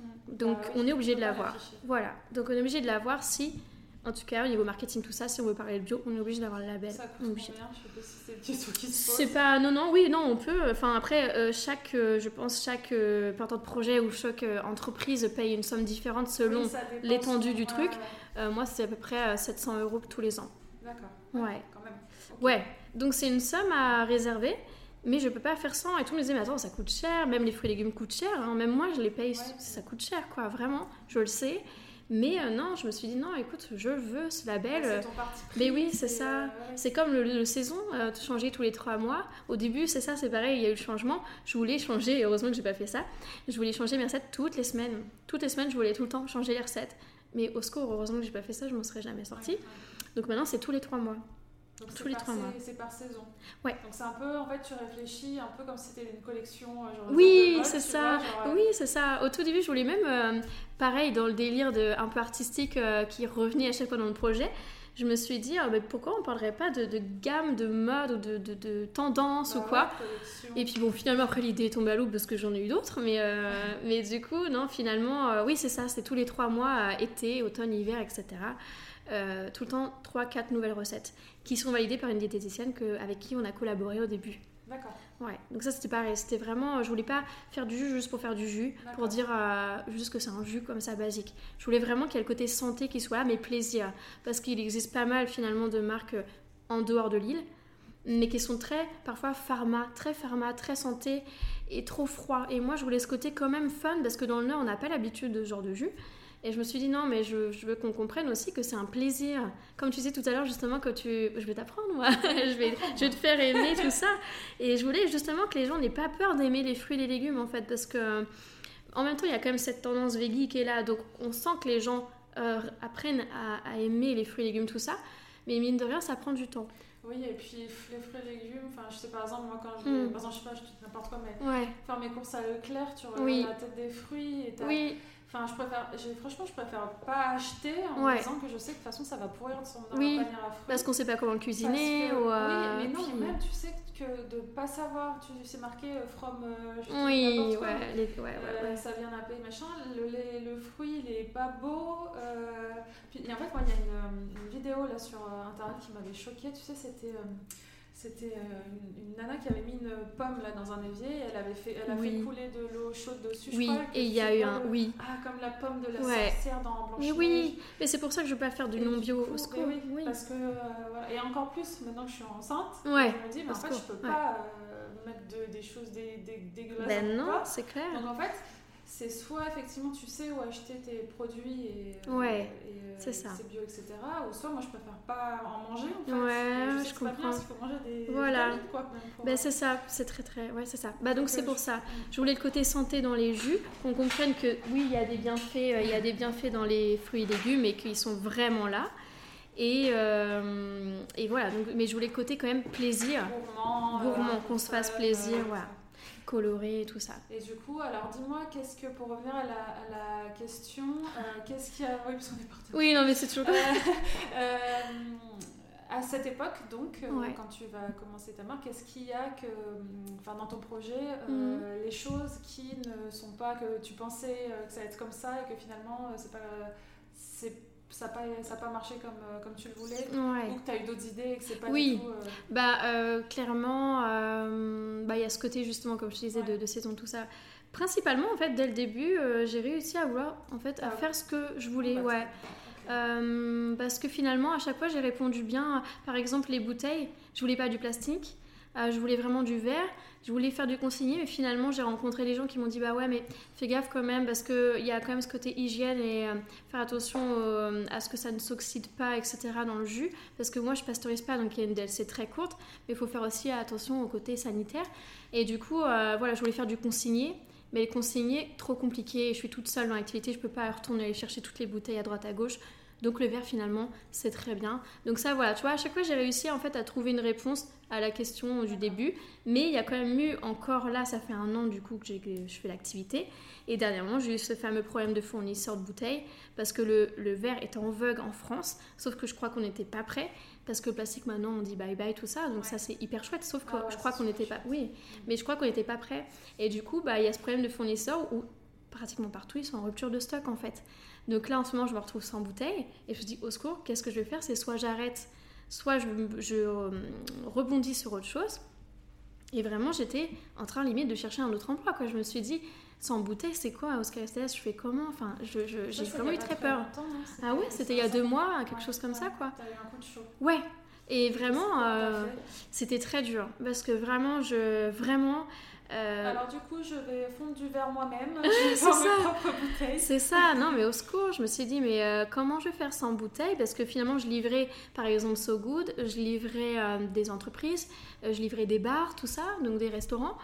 Mm. Donc Bah on est obligé de l'avoir. Voilà, donc on est obligé de l'avoir si En tout cas, au niveau marketing, tout ça, si on veut parler de bio, on est obligé d'avoir le label. Ça coûte combien Je sais pas si c'est une question qui se pose. C'est pas non non oui non on peut enfin après euh, chaque euh, je pense chaque euh, porteur de projet ou chaque euh, entreprise paye une somme différente selon Oui, l'étendue du truc. ouais. Moi c'est à peu près euh, 700 euros tous les ans D'accord. ouais Quand même. Ouais donc c'est une somme à réserver mais je peux pas faire sans et tout le monde me disait mais attends ça coûte cher même les fruits et légumes coûtent cher hein. même moi je les paye ça coûte cher quoi vraiment je le sais mais euh, non je me suis dit non écoute je veux ce label euh, C'est ton parti pris, mais oui, c'est ça. euh. C'est comme le, le saison, euh, changer tous les trois mois. Au début, c'est ça, c'est pareil, il y a eu le changement. Je voulais changer, et heureusement que j'ai pas fait ça. Je voulais changer mes recettes toutes les semaines. Toutes les semaines, je voulais tout le temps changer les recettes. Mais au secours, heureusement que j'ai pas fait ça, je m'en serais jamais sortie. Donc maintenant, c'est tous les trois mois. Donc Tous les trois mois. C'est par saison. Ouais. Donc c'est un peu, en fait, tu réfléchis un peu comme si c'était une collection. euh, genre Oui, c'est ça. vois, genre, euh, Oui, c'est ça. Au tout début, je voulais même, euh, pareil, dans le délire de, un peu artistique euh, qui revenait à chaque fois dans le projet, je me suis dit, ah, mais pourquoi on parlerait pas de, de gamme, de mode ou de, de, de tendance bah ou quoi ouais, collection. Et puis bon, finalement, après l'idée est tombée à l'eau parce que j'en ai eu d'autres, mais, euh, mais du coup, non, finalement, oui, c'est ça, c'est tous les trois mois, été, automne, hiver, etc. Euh, tout le temps, trois, quatre nouvelles recettes qui sont validées par une diététicienne que, avec qui on a collaboré au début. D'accord. Ouais, donc ça c'était pareil, c'était vraiment, je voulais pas faire du jus juste pour faire du jus, pour dire euh, juste que c'est un jus comme ça basique. Je voulais vraiment qu'il y ait le côté santé qui soit là, mais plaisir, parce qu'il existe pas mal finalement de marques en dehors de l'île, mais qui sont très, parfois pharma, très pharma, très santé et trop froid. Et moi je voulais ce côté quand même fun, parce que dans le Nord on n'a pas l'habitude de ce genre de jus. Et je me suis dit non, mais je, je veux qu'on comprenne aussi que c'est un plaisir. Comme tu disais tout à l'heure, justement, que tu. Je vais t'apprendre, moi. je, vais, je vais te faire aimer tout ça. Et je voulais justement que les gens n'aient pas peur d'aimer les fruits et les légumes, en fait, parce que. En même temps, il y a quand même cette tendance végie qui est là. Donc, on sent que les gens euh, apprennent à, à aimer les fruits et légumes, tout ça. Mais mine de rien, ça prend du temps. Oui, et puis les fruits et légumes, enfin, je sais par exemple, moi quand je. Mm. Par exemple, je sais pas, je dis n'importe quoi, mais Ouais. faire mes courses à Leclerc, tu regardes Oui. la tête des fruits et t'as- Oui, Enfin, je préfère, franchement, je préfère pas acheter en Ouais. me disant que je sais que de toute façon ça va pourrir dans Oui, ma panière à fruits. parce qu'on sait pas comment le cuisiner. Que- ou, euh, Oui, mais non, puis- même tu sais que de pas savoir, tu c'est marqué euh, from. euh, je te dis Oui, ouais, les- ouais, ouais, ouais. ça vient d'un pays machin, le, les- le fruit il est pas beau. euh, puis, et en fait, moi il y a une, une vidéo là sur internet qui m'avait choquée, tu sais, c'était. C'était euh, une, nana qui avait mis une pomme là dans un évier et elle avait fait, elle a Oui. fait couler de l'eau chaude dessus. je Oui, crois, et il y a eu un. le- Oui. Ah, comme la pomme de la Ouais. sorcière dans Mais Blanche-Neige. oui, mais c'est pour ça que je veux pas faire du Et non bio coup, au mais secours. oui, Oui. Parce que, euh, voilà. Et encore plus, maintenant que je suis enceinte, Ouais, je me dis, mais en fait, je secours, peux ouais. pas euh, mettre de- des choses dé- dé- dégueulasses Ben dans mon non, c'est clair. Donc en fait, c'est soit effectivement tu sais où acheter tes produits et, euh, Ouais, et, euh, c'est ça. c'est bio, etc. Ou soit moi je préfère pas en manger en fait. Ouais, je, sais je pas bien, comprends. parce qu'il faut manger des Voilà. vitamines, quoi, pour- Ben c'est ça, c'est très très, ouais c'est ça. Bah donc c'est euh, pour je- ça. Je voulais le côté santé dans les jus, qu'on comprenne que oui il y a des bienfaits, euh, il y a des bienfaits dans les fruits et légumes et qu'ils sont vraiment là. Et, euh, et voilà, donc, mais je voulais le côté quand même plaisir, gourmand, Gourmand, euh, qu'on se fasse plaisir, euh, voilà. Coloré et tout ça. Et du coup, alors dis-moi, qu'est-ce que, pour revenir à la, à la question, euh, qu'est-ce qu'il y a. Oui, parce qu'on est parti. Oui non mais c'est toujours. Euh, euh, à cette époque, donc, euh, Ouais. quand tu vas commencer ta marque, qu'est-ce qu'il y a que, enfin, dans ton projet, euh, Mhm. les choses qui ne sont pas que tu pensais que ça allait être comme ça et que finalement, c'est pas, c'est, ça n'a pas, ça pas marché comme, euh, comme tu le voulais, Ouais. ou que tu as eu d'autres idées et que c'est pas Oui. du tout. euh, Bah euh, clairement, euh, bah il y a ce côté justement comme je te disais de, Ouais. de saison tout ça. Principalement en fait dès le début, euh, j'ai réussi à vouloir en fait à Ah, faire ce que je voulais, bah, ouais. parce que finalement, à chaque fois, j'ai répondu bien. Par exemple, les bouteilles, je voulais pas du plastique, euh, je voulais vraiment du verre, je voulais faire du consigné, mais finalement, j'ai rencontré les gens qui m'ont dit Bah ouais, mais fais gaffe quand même, parce qu'il y a quand même ce côté hygiène et euh, faire attention euh, à ce que ça ne s'oxyde pas, etc. dans le jus. Parce que moi, je pasteurise pas, donc il y a une DLC très courte, mais il faut faire aussi attention au côté sanitaire. Et du coup, euh, voilà, je voulais faire du consigné. Mais les consigner, trop compliqué. Je suis toute seule dans l'activité, je peux pas retourner aller chercher toutes les bouteilles à droite à gauche. Donc le verre finalement, c'est très bien. Donc ça voilà, tu vois, à chaque fois j'ai réussi en fait à trouver une réponse à la question du début. Mais il y a quand même eu encore là, ça fait un an du coup que, j'ai- que je fais l'activité. Et dernièrement, j'ai eu ce fameux problème de fournisseur de bouteilles parce que le, le verre est en vogue en France. Sauf que je crois qu'on n'était pas prêt parce que le plastique maintenant on dit bye bye tout ça. Donc Ouais. ça c'est hyper chouette. Sauf que Ah ouais, je crois qu'on n'était pas, oui, mais je crois qu'on n'était pas prêt. Et du coup, bah il y a ce problème de fournisseur où pratiquement partout ils sont en rupture de stock en fait. Donc là, en ce moment, je me retrouve sans bouteille et je me dis, au secours, qu'est-ce que je vais faire? C'est soit j'arrête, soit je, je euh, rebondis sur autre chose. Et vraiment, j'étais en train limite de chercher un autre emploi. Quoi. Je me suis dit, sans bouteille, c'est quoi Oscar STS Je fais comment? Enfin, je- je- j'ai Ça, vraiment eu très peur. longtemps, non Ah ouais, c'était il y a deux mois, quelque Ouais, chose comme ça, quoi. T'as eu un coup de chaud. Ouais. Et vraiment, euh, c'était très dur. Parce que vraiment, je. Vraiment. Euh, Alors du coup, je vais fondre du verre moi-même. C'est ça. C'est ça, non mais au secours, je me suis dit mais euh, comment je vais faire sans bouteille Parce que finalement je livrais par exemple So Good, je livrais euh, des entreprises, je livrais des bars, tout ça, donc des restaurants.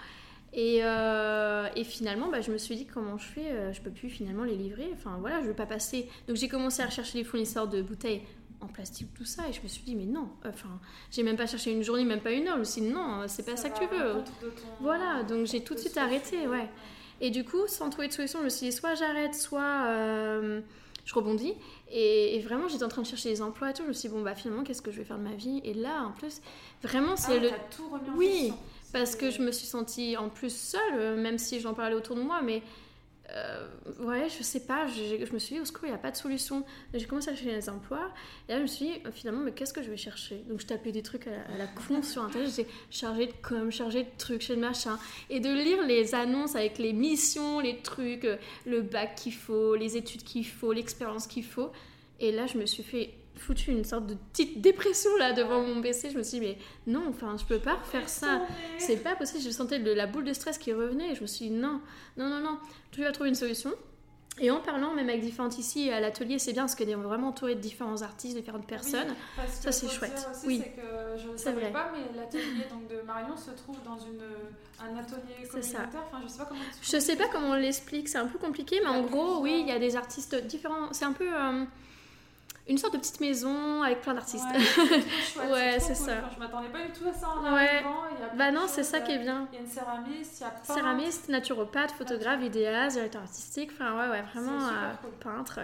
Et, et finalement bah, je me suis dit comment je fais, je peux plus finalement les livrer, enfin voilà, je veux pas passer. Donc j'ai commencé à rechercher les fournisseurs de bouteilles en plastique, tout ça, et je me suis dit mais non, enfin j'ai même pas cherché une journée, même pas une heure, je me suis dit non, c'est pas ça, que tu veux. Voilà, donc j'ai tout de suite arrêté, ouais. Et du coup, sans trouver de solution, je me suis dit soit j'arrête, soit euh, je rebondis. Et, et vraiment, j'étais en train de chercher des emplois et tout. Je me suis dit, bon, bah finalement, qu'est-ce que je vais faire de ma vie? Et là, en plus, vraiment, Ah, c'est le. tout remis en Oui. Parce que je me suis sentie en plus seule, euh, même si j'en parlais autour de moi, mais. Euh, ouais, je sais pas, je, me suis dit, au secours, il n'y a pas de solution. J'ai commencé à chercher des emplois, et là, je me suis dit, finalement, mais qu'est-ce que je vais chercher? Donc, je tapais des trucs à, la con sur Internet, j'étais chargée de com, chargée de trucs, chargée de machin, et de lire les annonces avec les missions, les trucs, euh, le bac qu'il faut, les études qu'il faut, l'expérience qu'il faut. Et là, je me suis fait foutu une sorte de petite dépression là devant mon PC. Je me suis dit, mais non, enfin, je peux pas refaire ça. C'est pas possible. Je sentais de la boule de stress qui revenait. Et je me suis dit, non, non, non, non, tu vas trouver une solution. Et en parlant même avec différentes ici à l'atelier, c'est bien parce qu'on est vraiment entouré de différents artistes, différentes personnes. Ça, c'est chouette. aussi, Oui. c'est que je ne savais vrai. pas, mais l'atelier donc de Marion se trouve dans une, un atelier C'est ça. communautaire. Enfin, je sais pas comment. tu- Je sais pas comment on l'explique, c'est un peu compliqué, mais en gros, oui, il y a des artistes différents. C'est un peu euh, une sorte de petite maison avec plein d'artistes. Ouais, Ouais, c'est cool. ça. Enfin, je m'attendais pas du tout à ça en Ouais. arrivant. Il y a Bah non, c'est ça qui est euh, bien. Il y a une céramiste, il y a peintre. Céramiste, naturopathe, photographe, vidéaste, directeur artistique, enfin ouais, ouais, vraiment euh, cool. peintre.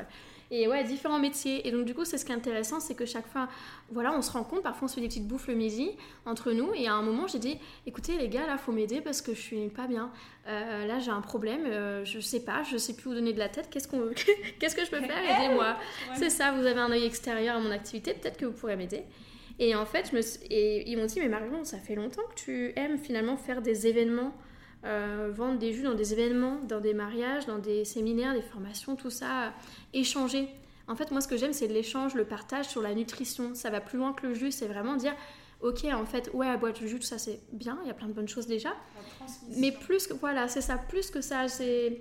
Et ouais, différents métiers. Et donc du coup, c'est ce qui est intéressant, c'est que chaque fois, voilà, on se rend compte, parfois on se fait des petites bouffes le midi entre nous. Et à un moment, j'ai dit, écoutez les gars, là, faut m'aider parce que je suis pas bien. Euh, là, j'ai un problème, euh, je sais pas, je sais plus où donner de la tête. Qu'est-ce qu'on, qu'est-ce que je peux faire? Aidez-moi. Ouais. C'est ça, vous avez un œil extérieur à mon activité, peut-être que vous pourrez m'aider. Et en fait, je me suis- et ils m'ont dit, mais Marion, ça fait longtemps que tu aimes finalement faire des événements, euh, vendre des jus dans des événements, dans des mariages, dans des séminaires, des formations, tout ça, euh, échanger. En fait, moi, ce que j'aime, c'est l'échange, le partage sur la nutrition. Ça va plus loin que le jus, c'est vraiment dire, ok, en fait, ouais, à boire du jus, tout ça, c'est bien, il y a plein de bonnes choses déjà. Mais plus que, voilà, c'est ça, plus que ça, c'est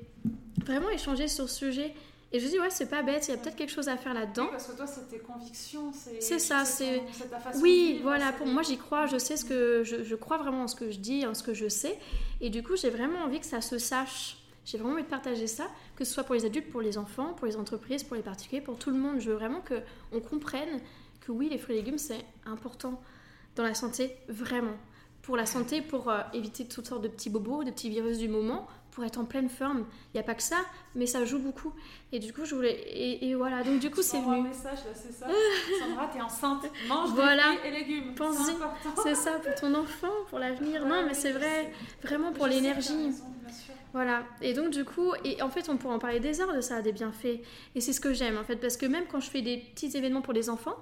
vraiment échanger sur ce sujet. Et je me dis, ouais, c'est pas bête, il y a peut-être quelque chose à faire là-dedans. Oui, parce que toi, c'est tes convictions. C'est ça, c'est- ta façon de Oui, voilà, pour moi j'y crois, je sais ce que je, je crois vraiment en ce que je dis, en ce que je sais, et du coup j'ai vraiment envie que ça se sache. J'ai vraiment envie de partager ça, que ce soit pour les adultes, pour les enfants, pour les entreprises, pour les particuliers, pour tout le monde. Je veux vraiment que on comprenne que oui, les fruits et légumes c'est important dans la santé, vraiment. Pour la santé, pour euh, éviter toutes sortes de petits bobos, de petits virus du moment, pour être en pleine forme. Il n'y a pas que ça, mais ça joue beaucoup. Et du coup, je voulais. Et, et voilà, donc du coup, c'est m'envoies un venu. message là, c'est ça. Sandra, t'es enceinte. Mange Voilà. des fruits et légumes. Pense-y. C'est important. C'est ça pour ton enfant, pour l'avenir. Ouais, non, mais c'est vrai, sais. vraiment pour l'énergie. Voilà. Et donc, du coup, et en fait, on pourrait en parler des heures de ça, des bienfaits. Et c'est ce que j'aime, en fait, parce que même quand je fais des petits événements pour les enfants,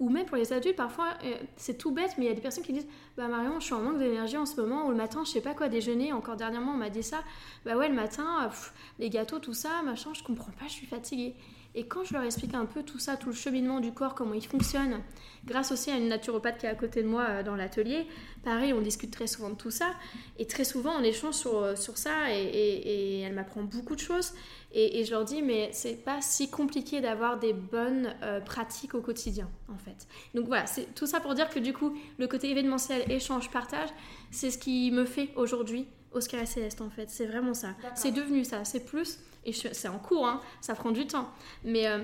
ou même pour les adultes, parfois, euh, c'est tout bête, mais il y a des personnes qui disent Bah, Marion, je suis en manque d'énergie en ce moment, ou le matin, je sais pas quoi déjeuner. Encore dernièrement, on m'a dit ça. Bah, ouais, le matin, les gâteaux, tout ça, machin, je comprends pas, je suis fatiguée. Et quand je leur explique un peu tout ça, tout le cheminement du corps, comment il fonctionne, grâce aussi à une naturopathe qui est à côté de moi euh, dans l'atelier, pareil, on discute très souvent de tout ça. Et très souvent, on échange sur, euh, sur ça et, et- et elle m'apprend beaucoup de choses. Et, et je leur dis, mais c'est pas si compliqué d'avoir des bonnes euh, pratiques au quotidien, en fait. Donc voilà, c'est tout ça pour dire que du coup, le côté événementiel, échange, partage, c'est ce qui me fait aujourd'hui Oscar et Céleste, en fait. C'est vraiment ça. C'est devenu ça, c'est plus. Et c'est en cours, hein, ça prend du temps. Mais euh,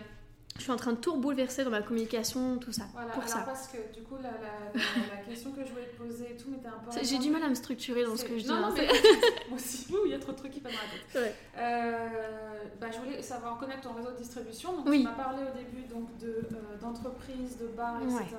je suis en train de tout bouleverser dans ma communication, tout ça. Voilà, pour alors ça. parce que du coup, la, la, la, question que je voulais te poser et tout, mais t'es un peu. C'est- J'ai du mal à me structurer dans ce que je dis. Non, non, hein, mais moi aussi, il y a trop de trucs qui passent dans la tête. Ouais. Euh, bah, je voulais savoir connaître ton réseau de distribution. Donc, Oui. tu m'as parlé au début donc, de, euh, d'entreprises, de bars, etc.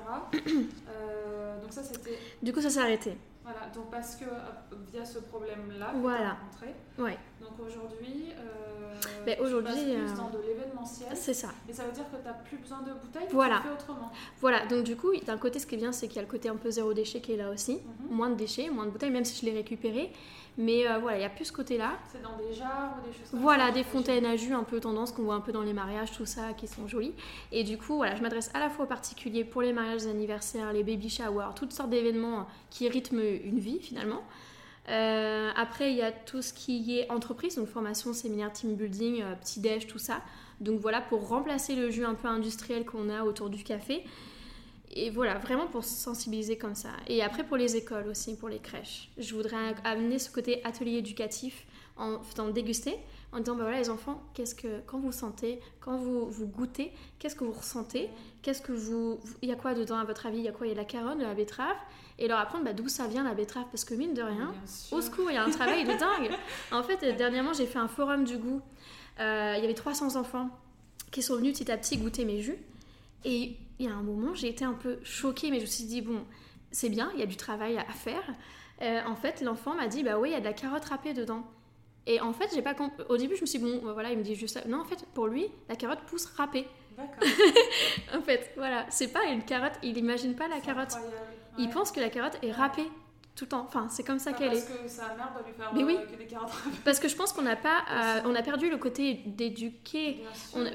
Euh, donc, ça, c'était. Du coup, ça s'est arrêté. Voilà, donc parce que euh, via ce problème-là Voilà. tu rencontré, Ouais, donc aujourd'hui, euh, Ben, tu aujourd'hui, passes plus euh, dans de l'événementiel, c'est ça. et ça veut dire que tu n'as plus besoin de bouteilles, Voilà. tu fais autrement. Voilà, donc du coup, d'un côté, ce qui est bien, c'est qu'il y a le côté un peu zéro déchet qui est là aussi. Mhm. Moins de déchets, moins de bouteilles, même si je l'ai récupéré. Mais euh, voilà, il y a plus ce côté-là. C'est dans des jars ou des choses comme Voilà, ça des fontaines à jus un peu tendance qu'on voit un peu dans les mariages, tout ça, qui sont jolies. Et du coup, voilà, je m'adresse à la fois aux particuliers pour les mariages, les anniversaires, les baby showers, toutes sortes d'événements qui rythment une vie finalement. Euh, après, il y a tout ce qui est entreprise, donc formation, séminaire, team building, euh, petit déj, tout ça. Donc voilà, pour remplacer le jus un peu industriel qu'on a autour du café. Et voilà, vraiment pour sensibiliser comme ça. Et après pour les écoles aussi, pour les crèches. Je voudrais amener ce côté atelier éducatif en faisant déguster, en disant, bah voilà les enfants, qu'est-ce que, quand vous sentez, quand vous, vous goûtez, qu'est-ce que vous ressentez, qu'est-ce que vous... Il y a quoi dedans à votre avis? Il y a quoi? Il y a de la carotte, de la betterave? Et leur apprendre bah, d'où ça vient la betterave, parce que mine de rien, au secours, il y a un travail de dingue. En fait, dernièrement, j'ai fait un forum du goût. Euh, il y avait 300 enfants qui sont venus petit à petit goûter mes jus. Et il y a un moment, j'ai été un peu choquée, mais je me suis dit, bon, c'est bien, il y a du travail à faire. Euh, en fait, l'enfant m'a dit, bah oui, il y a de la carotte râpée dedans. Et en fait, j'ai pas au début, je me suis dit, bon, bah voilà, il me dit juste ça. Non, en fait, pour lui, la carotte pousse râpée. D'accord. En fait, voilà, c'est pas une carotte, il imagine pas la carotte. incroyable. Il Ouais. pense que la carotte est râpée tout le temps. Enfin, c'est comme ça qu'elle est. Parce que sa mère doit lui faire Mais oui. euh, que des carottes. Parce que je pense qu'on n'a pas, euh, on a perdu le côté d'éduquer.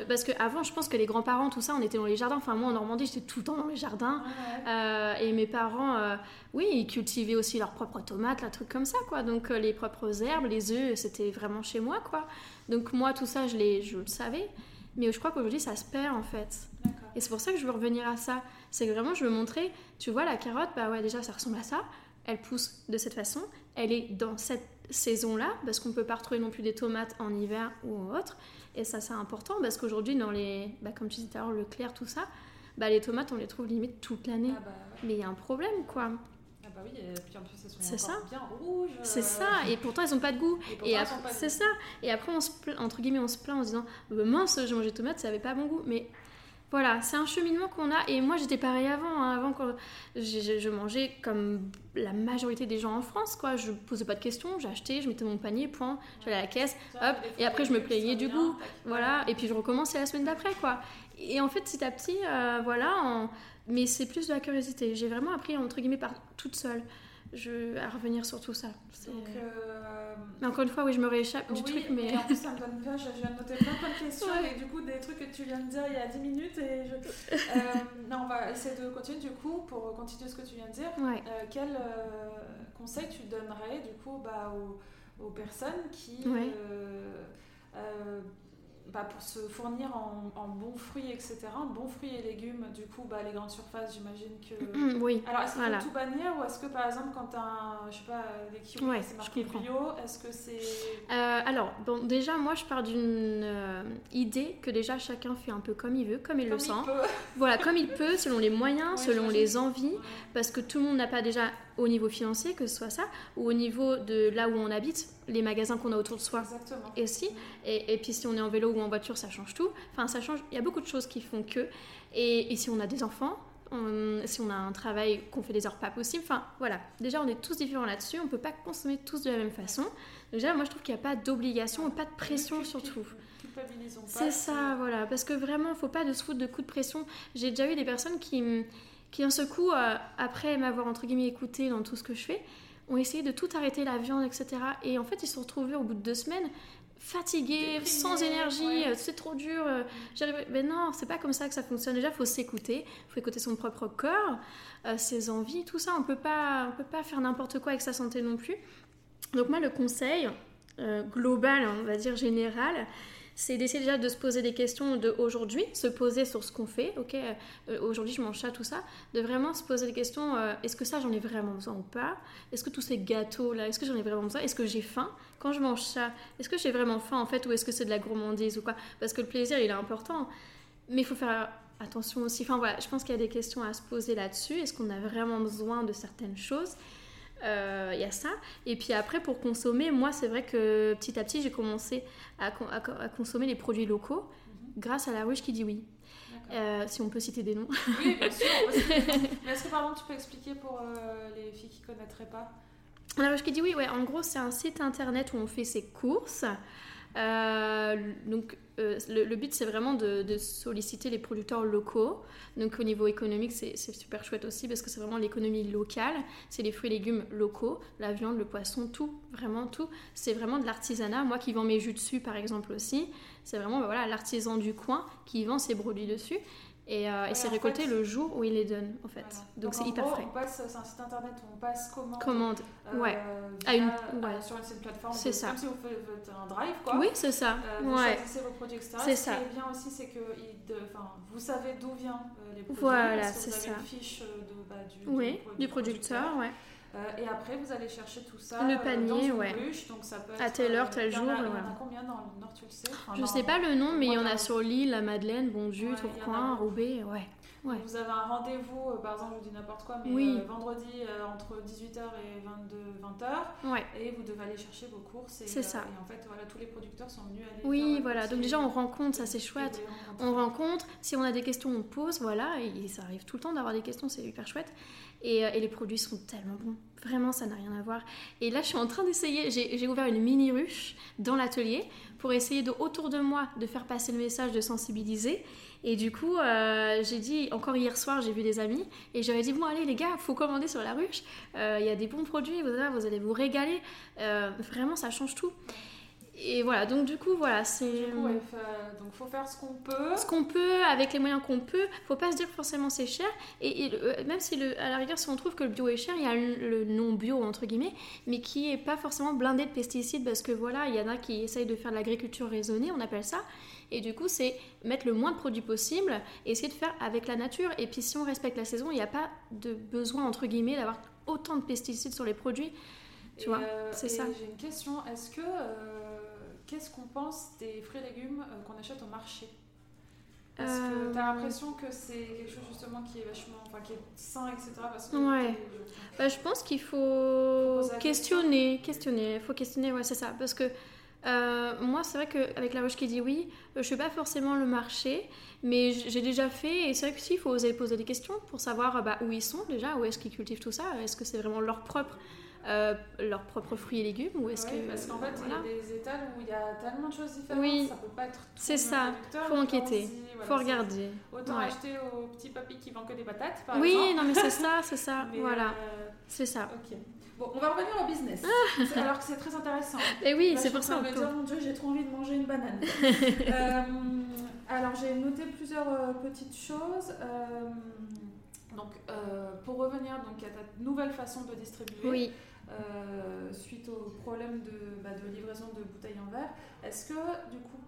Parce qu'avant, je pense que les grands-parents, tout ça, on était dans les jardins. Enfin, moi en Normandie, j'étais tout le temps dans les jardins. Ouais, ouais. Euh, et mes parents, euh, oui, ils cultivaient aussi leurs propres tomates, là, trucs comme ça, quoi. Donc les propres herbes, les œufs, c'était vraiment chez moi, quoi. Donc moi, tout ça, je, je le savais. Mais je crois qu'aujourd'hui, ça se perd, en fait. Et c'est pour ça que je veux revenir à ça. C'est que vraiment, je veux montrer, tu vois, la carotte, bah ouais, déjà, ça ressemble à ça. Elle pousse de cette façon. Elle est dans cette saison-là, parce qu'on ne peut pas retrouver non plus des tomates en hiver ou autre. Et ça, c'est important, parce qu'aujourd'hui, dans les, bah, comme tu disais tout à l'heure, le clair, tout ça, bah, les tomates, on les trouve limite toute l'année. Ah bah, ouais. Mais il y a un problème, quoi. Ah bah oui, et puis en plus elles sont C'est ça. bien rouges. C'est euh, ça. Et pourtant, elles n'ont pas de goût. et après, c'est ça. Et après, on se plaint- entre guillemets, on se plaint en se disant Bah, mince, j'ai mangé de tomates, ça avait pas bon goût. Mais voilà, c'est un cheminement qu'on a. Et moi, j'étais pareil avant. hein. Avant, quand je mangeais comme la majorité des gens en France, quoi. Je posais pas de questions, j'achetais, je mettais mon panier, point. J'allais à la caisse, hop. Et après, je me plaignais du goût. Voilà. Et puis, je recommençais la semaine d'après, quoi. Et en fait, petit à petit, euh, voilà. en- Mais c'est plus de la curiosité. J'ai vraiment appris, entre guillemets, par toute seule je... à revenir sur tout ça. Donc, euh, Mais encore une fois, oui, je me rééchappe du oui, truc, mais. en plus ça me donne je je viens de noter plein plein de questions Ouais. et du coup des trucs que tu viens de dire il y a 10 minutes et je... Euh, non, on va essayer de continuer du coup pour continuer ce que tu viens de dire. Ouais. Euh, quel euh, conseil tu donnerais du coup bah, aux, aux personnes qui, Ouais. euh, euh, bah, pour se fournir en, en bons fruits, etc., bons fruits et légumes, du coup, bah, les grandes surfaces, j'imagine que... oui. Alors, est-ce qu'il Voilà. faut tout bannir ou est-ce que par exemple, quand tu as, je sais pas, des kiwis, Ouais, c'est marqué bio, est-ce que c'est. Euh, alors, bon, déjà, moi, je pars d'une euh, idée que déjà chacun fait un peu comme il veut, comme il le comme sent. il peut Voilà, comme il peut, selon les moyens, selon les envies, parce que tout le monde n'a pas déjà au niveau financier, que ce soit ça, ou au niveau de là où on habite, les magasins qu'on a autour de soi. Exactement. Et aussi, et, et puis si on est en vélo ou en voiture, ça change tout. Enfin, ça change. Il y a beaucoup de choses qui font que. Et, et si on a des enfants, on- si on a un travail qu'on fait des heures pas possibles, enfin voilà. Déjà, on est tous différents là-dessus. On peut pas consommer tous de la même façon. Donc déjà, moi, je trouve qu'il n'y a pas d'obligation, pas de pression surtout. C'est ça, voilà. Parce que vraiment, faut pas de se foutre de coups de pression. J'ai déjà eu des personnes qui, qui d'un seul coup, euh, après m'avoir entre guillemets écouté dans tout ce que je fais, ont essayé de tout arrêter, la viande, etc. Et en fait, ils se sont retrouvés au bout de deux semaines fatigués, sans énergie, ouais. euh, c'est trop dur. euh, Mais non, c'est pas comme ça que ça fonctionne. Déjà, faut s'écouter, faut écouter son propre corps, euh, ses envies, tout ça. On peut pas, on peut pas faire n'importe quoi avec sa santé non plus. Donc moi, le conseil euh, global, on va dire général, c'est d'essayer déjà de se poser des questions de aujourd'hui, se poser sur ce qu'on fait, ok, euh, aujourd'hui je mange ça, tout ça, de vraiment se poser des questions, euh, est-ce que ça j'en ai vraiment besoin ou pas? Est-ce que tous ces gâteaux là, est-ce que j'en ai vraiment besoin? Est-ce que j'ai faim Quand je mange ça, est-ce que j'ai vraiment faim en fait ou est-ce que c'est de la gourmandise ou quoi? Parce que le plaisir il est important, mais il faut faire attention aussi, enfin voilà, je pense qu'il y a des questions à se poser là-dessus, est-ce qu'on a vraiment besoin de certaines choses? Euh, il y a ça. Et puis après, pour consommer, moi, c'est vrai que petit à petit, j'ai commencé à, con- à co- à consommer les produits locaux grâce à la ruche qui dit oui. Euh, si on peut citer des noms. Oui, bien sûr. Mais est-ce que par exemple tu peux expliquer pour euh, les filles qui connaîtraient pas? La Ruche qui dit oui, ouais, en gros, c'est un site internet où on fait ses courses. Euh, donc, euh, le, but, c'est vraiment de, solliciter les producteurs locaux. Donc, au niveau économique, c'est c'est super chouette aussi parce que c'est vraiment l'économie locale. C'est les fruits et légumes locaux, la viande, le poisson, tout, vraiment tout. C'est vraiment de l'artisanat. Moi qui vends mes jus dessus, par exemple, aussi, c'est vraiment bah, voilà, l'artisan du coin qui vend ses produits dessus. Et, euh, et Ouais, c'est en récolté fait- le jour où il les donne, en fait. Voilà. Donc, c'est hyper gros, frais. on passe- C'est un site internet où on passe commande. Commande. euh, ouais. via- À une- euh, ouais. Sur une, c'est une plateforme. C'est ça. Comme si vous faites un drive, quoi. Oui, c'est ça. Euh, vous ouais. choisissez vos produits, etc. C'est Ce ça. qui est bien aussi, c'est que il de- vous savez d'où vient euh, les produits. Voilà, c'est vous avez ça. une fiche euh, de, bah, du, Oui, pro- du producteur, ouais. Euh, et après, vous allez chercher tout ça Le euh, panier, dans une ouais. ruche. Donc ça peut être, À telle heure, euh, tel y en jour, Il y en a combien dans le Nord, tu le sais? Enfin, Je dans- sais pas le nom, mais il y en a sur l'île, la Madeleine, a Tourcoing. Roubaix, ouais. Ouais. Vous avez un rendez-vous, euh, par exemple, je vous dis n'importe quoi, mais Oui. euh, vendredi euh, entre 18h et 22, 20h, Ouais. et vous devez aller chercher vos courses. et, C'est euh, ça. Et en fait, voilà, tous les producteurs sont venus aller. Oui, voilà. Donc déjà, on rencontre, ça c'est et chouette. On rencontre, si on a des questions, on pose, voilà, et ça arrive tout le temps d'avoir des questions, c'est hyper chouette. Et, euh, et les produits sont tellement bons, vraiment, ça n'a rien à voir. Et là, je suis en train d'essayer, j'ai ouvert une mini ruche dans l'atelier pour essayer de, autour de moi, de faire passer le message, de sensibiliser. Et du coup, euh, j'ai dit, encore hier soir, j'ai vu des amis, et j'avais dit, bon, allez les gars, faut commander sur la ruche, Euh, il y a des bons produits, vous, allez- vous allez vous régaler, Euh, vraiment, ça change tout. Et voilà, donc du coup, voilà, c'est... Du coup, ouais, fa- donc faut faire ce qu'on peut. ce qu'on peut avec les moyens qu'on peut faut pas se dire forcément c'est cher et, et le- euh, même si le, à la rigueur si on trouve que le bio est cher il y a le, le non bio entre guillemets mais qui est pas forcément blindé de pesticides parce que voilà il y en a qui essayent de faire de l'agriculture raisonnée on appelle ça et du coup c'est mettre le moins de produits possible et essayer de faire avec la nature et puis si on respecte la saison il n'y a pas de besoin entre guillemets d'avoir autant de pesticides sur les produits tu Et, vois, euh, c'est ça. J'ai une question. Est-ce que euh, qu'est-ce qu'on pense des fruits et légumes euh, qu'on achète au marché? Parce que Euh, t'as l'impression que c'est quelque chose justement qui est vachement, enfin qui est sain, etc. Parce que Ouais. Bah, je pense qu'il faut la questionner, questionner, il faut questionner, ouais, c'est ça. Parce que euh, moi, c'est vrai qu'avec la ruche qui dit oui, je fais pas forcément le marché, mais j'ai déjà fait, et c'est vrai que si, il faut oser poser des questions pour savoir bah, où ils sont déjà, où est-ce qu'ils cultivent tout ça, est-ce que c'est vraiment leur propre, euh, leurs propres fruits et légumes, ou est-ce que. parce qu'en fait, voilà. il y a des étals où il y a tellement de choses différentes, Oui. ça peut pas être C'est ça. Faut enquêter. dit, voilà, faut regarder. Autant Ouais. acheter au petit papy qui vend que des patates, par Oui, exemple. non, mais c'est ça, c'est ça, Mais, voilà, euh, c'est ça. ok. Bon, on va revenir au business. Alors que c'est très intéressant. Et oui, Là, c'est pour ça. on me dire, mon Dieu, j'ai trop envie de manger une banane. Euh, alors, j'ai noté plusieurs euh, petites choses. Euh, donc, euh, pour revenir donc, à ta nouvelle façon de distribuer, Oui. euh, suite au problème de, bah, de livraison de bouteilles en verre, est-ce que, du coup,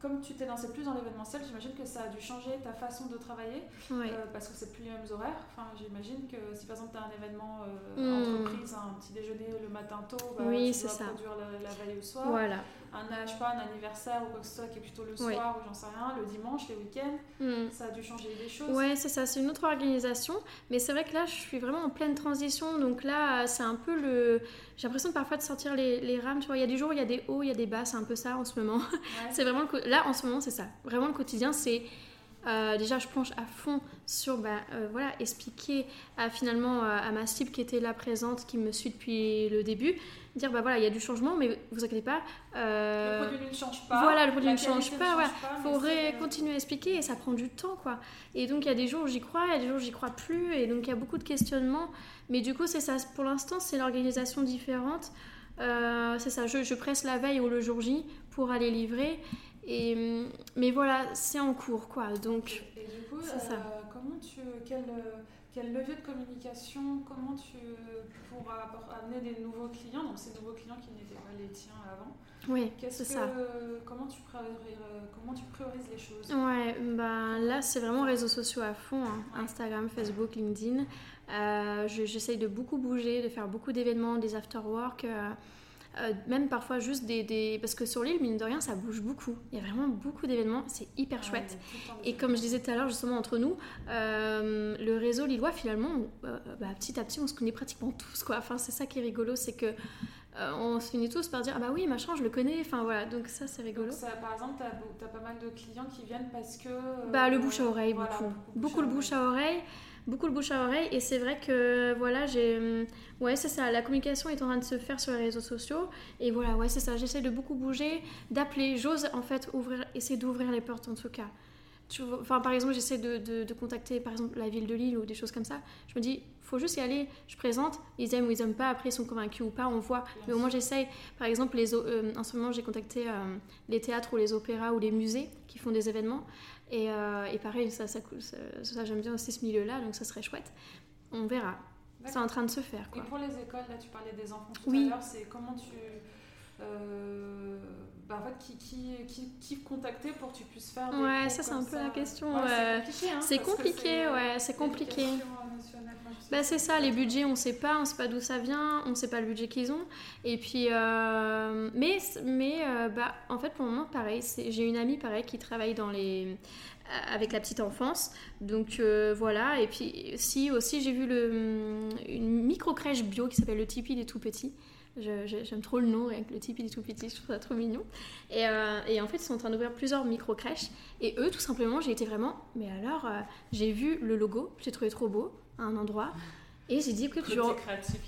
comme tu t'es lancé plus dans l'événementiel, j'imagine que ça a dû changer ta façon de travailler Ouais. euh, parce que c'est plus les mêmes horaires. Enfin, j'imagine que si par exemple tu as un événement Hmm. entreprise, un petit déjeuner le matin tôt, bah, Oui, tu dois ça. produire la, la veille au soir. Voilà. Un, je sais pas, un anniversaire ou quoi que ce soit qui est plutôt le soir ou j'en sais rien, le dimanche, les week-ends, Hmm. ça a dû changer des choses. Ouais, c'est ça, c'est une autre organisation. Mais c'est vrai que là, je suis vraiment en pleine transition. Donc là, c'est un peu le. J'ai l'impression parfois de sortir les, les rames. Tu vois, il y a des jours, il y a des hauts, il y a des bas. C'est un peu ça en ce moment. Ouais. C'est vraiment le Là, en ce moment, c'est ça. Vraiment, le quotidien, c'est. euh, déjà, je plonge à fond sur bah, euh, voilà, expliquer à, finalement euh, à ma cible qui était là présente, qui me suit depuis le début, dire bah voilà, il y a du changement, mais vous inquiétez pas. euh, Le produit ne change pas. voilà, le produit ne change pas, voilà. pas, faut ré- c'est- continuer à expliquer et ça prend du temps quoi. Et donc il y a des jours où j'y crois, il y a des jours où j'y crois plus et donc il y a beaucoup de questionnements. Mais du coup c'est ça, pour l'instant c'est l'organisation différente. Euh, c'est ça, je, je presse la veille ou le jour J pour aller livrer. Et, mais voilà, c'est en cours quoi. Donc Et du coup, euh, ça. comment tu, quel, euh, quel levier de communication, comment tu pour appor- amener des nouveaux clients, donc ces nouveaux clients qui n'étaient pas les tiens avant. oui, Qu'est-ce c'est que, ça. comment tu priorises, comment tu priorises les choses? Ouais, bah là c'est vraiment réseaux sociaux à fond, hein. Instagram, Facebook, LinkedIn. Euh, je- J'essaye de beaucoup bouger, de faire beaucoup d'événements, des after-work, euh, euh, même parfois juste des, des... Parce que sur l'île, mine de rien, ça bouge beaucoup. Il y a vraiment beaucoup d'événements, c'est hyper Ouais, chouette. Et comme je disais tout à l'heure, justement, entre nous, euh, le réseau lillois, finalement, euh, bah, petit à petit, on se connaît pratiquement tous, quoi. Enfin, c'est ça qui est rigolo, c'est que euh, on se finit tous par dire ah bah oui machin je le connais enfin voilà donc ça c'est rigolo Donc ça, par exemple, tu as, pas mal de clients qui viennent parce que. euh, bah le bouche à oreille voilà, beaucoup beaucoup le bouche à oreille beaucoup le bouche à oreille. Et c'est vrai que voilà j'ai hum, ouais c'est ça la communication est en train de se faire sur les réseaux sociaux. Et voilà ouais c'est ça j'essaie de beaucoup bouger d'appeler j'ose en fait ouvrir essayer d'ouvrir les portes en tout cas. Tu vois, enfin par exemple j'essaie de, de- de contacter par exemple la ville de Lille ou des choses comme ça. Je me dis faut juste y aller. Je présente ils aiment ou ils aiment pas après ils sont convaincus ou pas on voit. Mais au moins j'essaye par exemple les euh, en ce moment j'ai contacté euh, les théâtres ou les opéras ou les musées qui font des événements et, euh, et pareil, ça, ça, ça, ça, j'aime bien aussi ce milieu-là, donc ça serait chouette. On verra. C'est en train de se faire, Et quoi. pour les écoles, là tu parlais des enfants tout Oui. à l'heure, c'est comment tu. euh, bah, en fait, qui, qui, qui, qui contacter pour que tu puisses faire des Ouais, ça, c'est un peu la question, Ouais, euh, c'est compliqué, hein, c'est compliqué, c'est, euh, ouais, c'est compliqué. Bah, c'est ça, les budgets, on sait pas, on sait pas d'où ça vient, on sait pas le budget qu'ils ont. Et puis, euh, mais, mais euh, bah, en fait, pour le moment, pareil, j'ai une amie, pareil, qui travaille dans les, euh, avec la petite enfance. Donc voilà, et puis si aussi j'ai vu le, hum, une micro-crèche bio qui s'appelle le Tipeee des tout petits. J'aime trop le nom, le Tipeee des tout petits, je trouve ça trop mignon. Et, et en fait, ils sont en train d'ouvrir plusieurs micro-crèches. Et eux, tout simplement, j'ai été vraiment. Mais alors, j'ai vu le logo, j'ai trouvé trop beau à un endroit. Et j'ai dit, écoute, et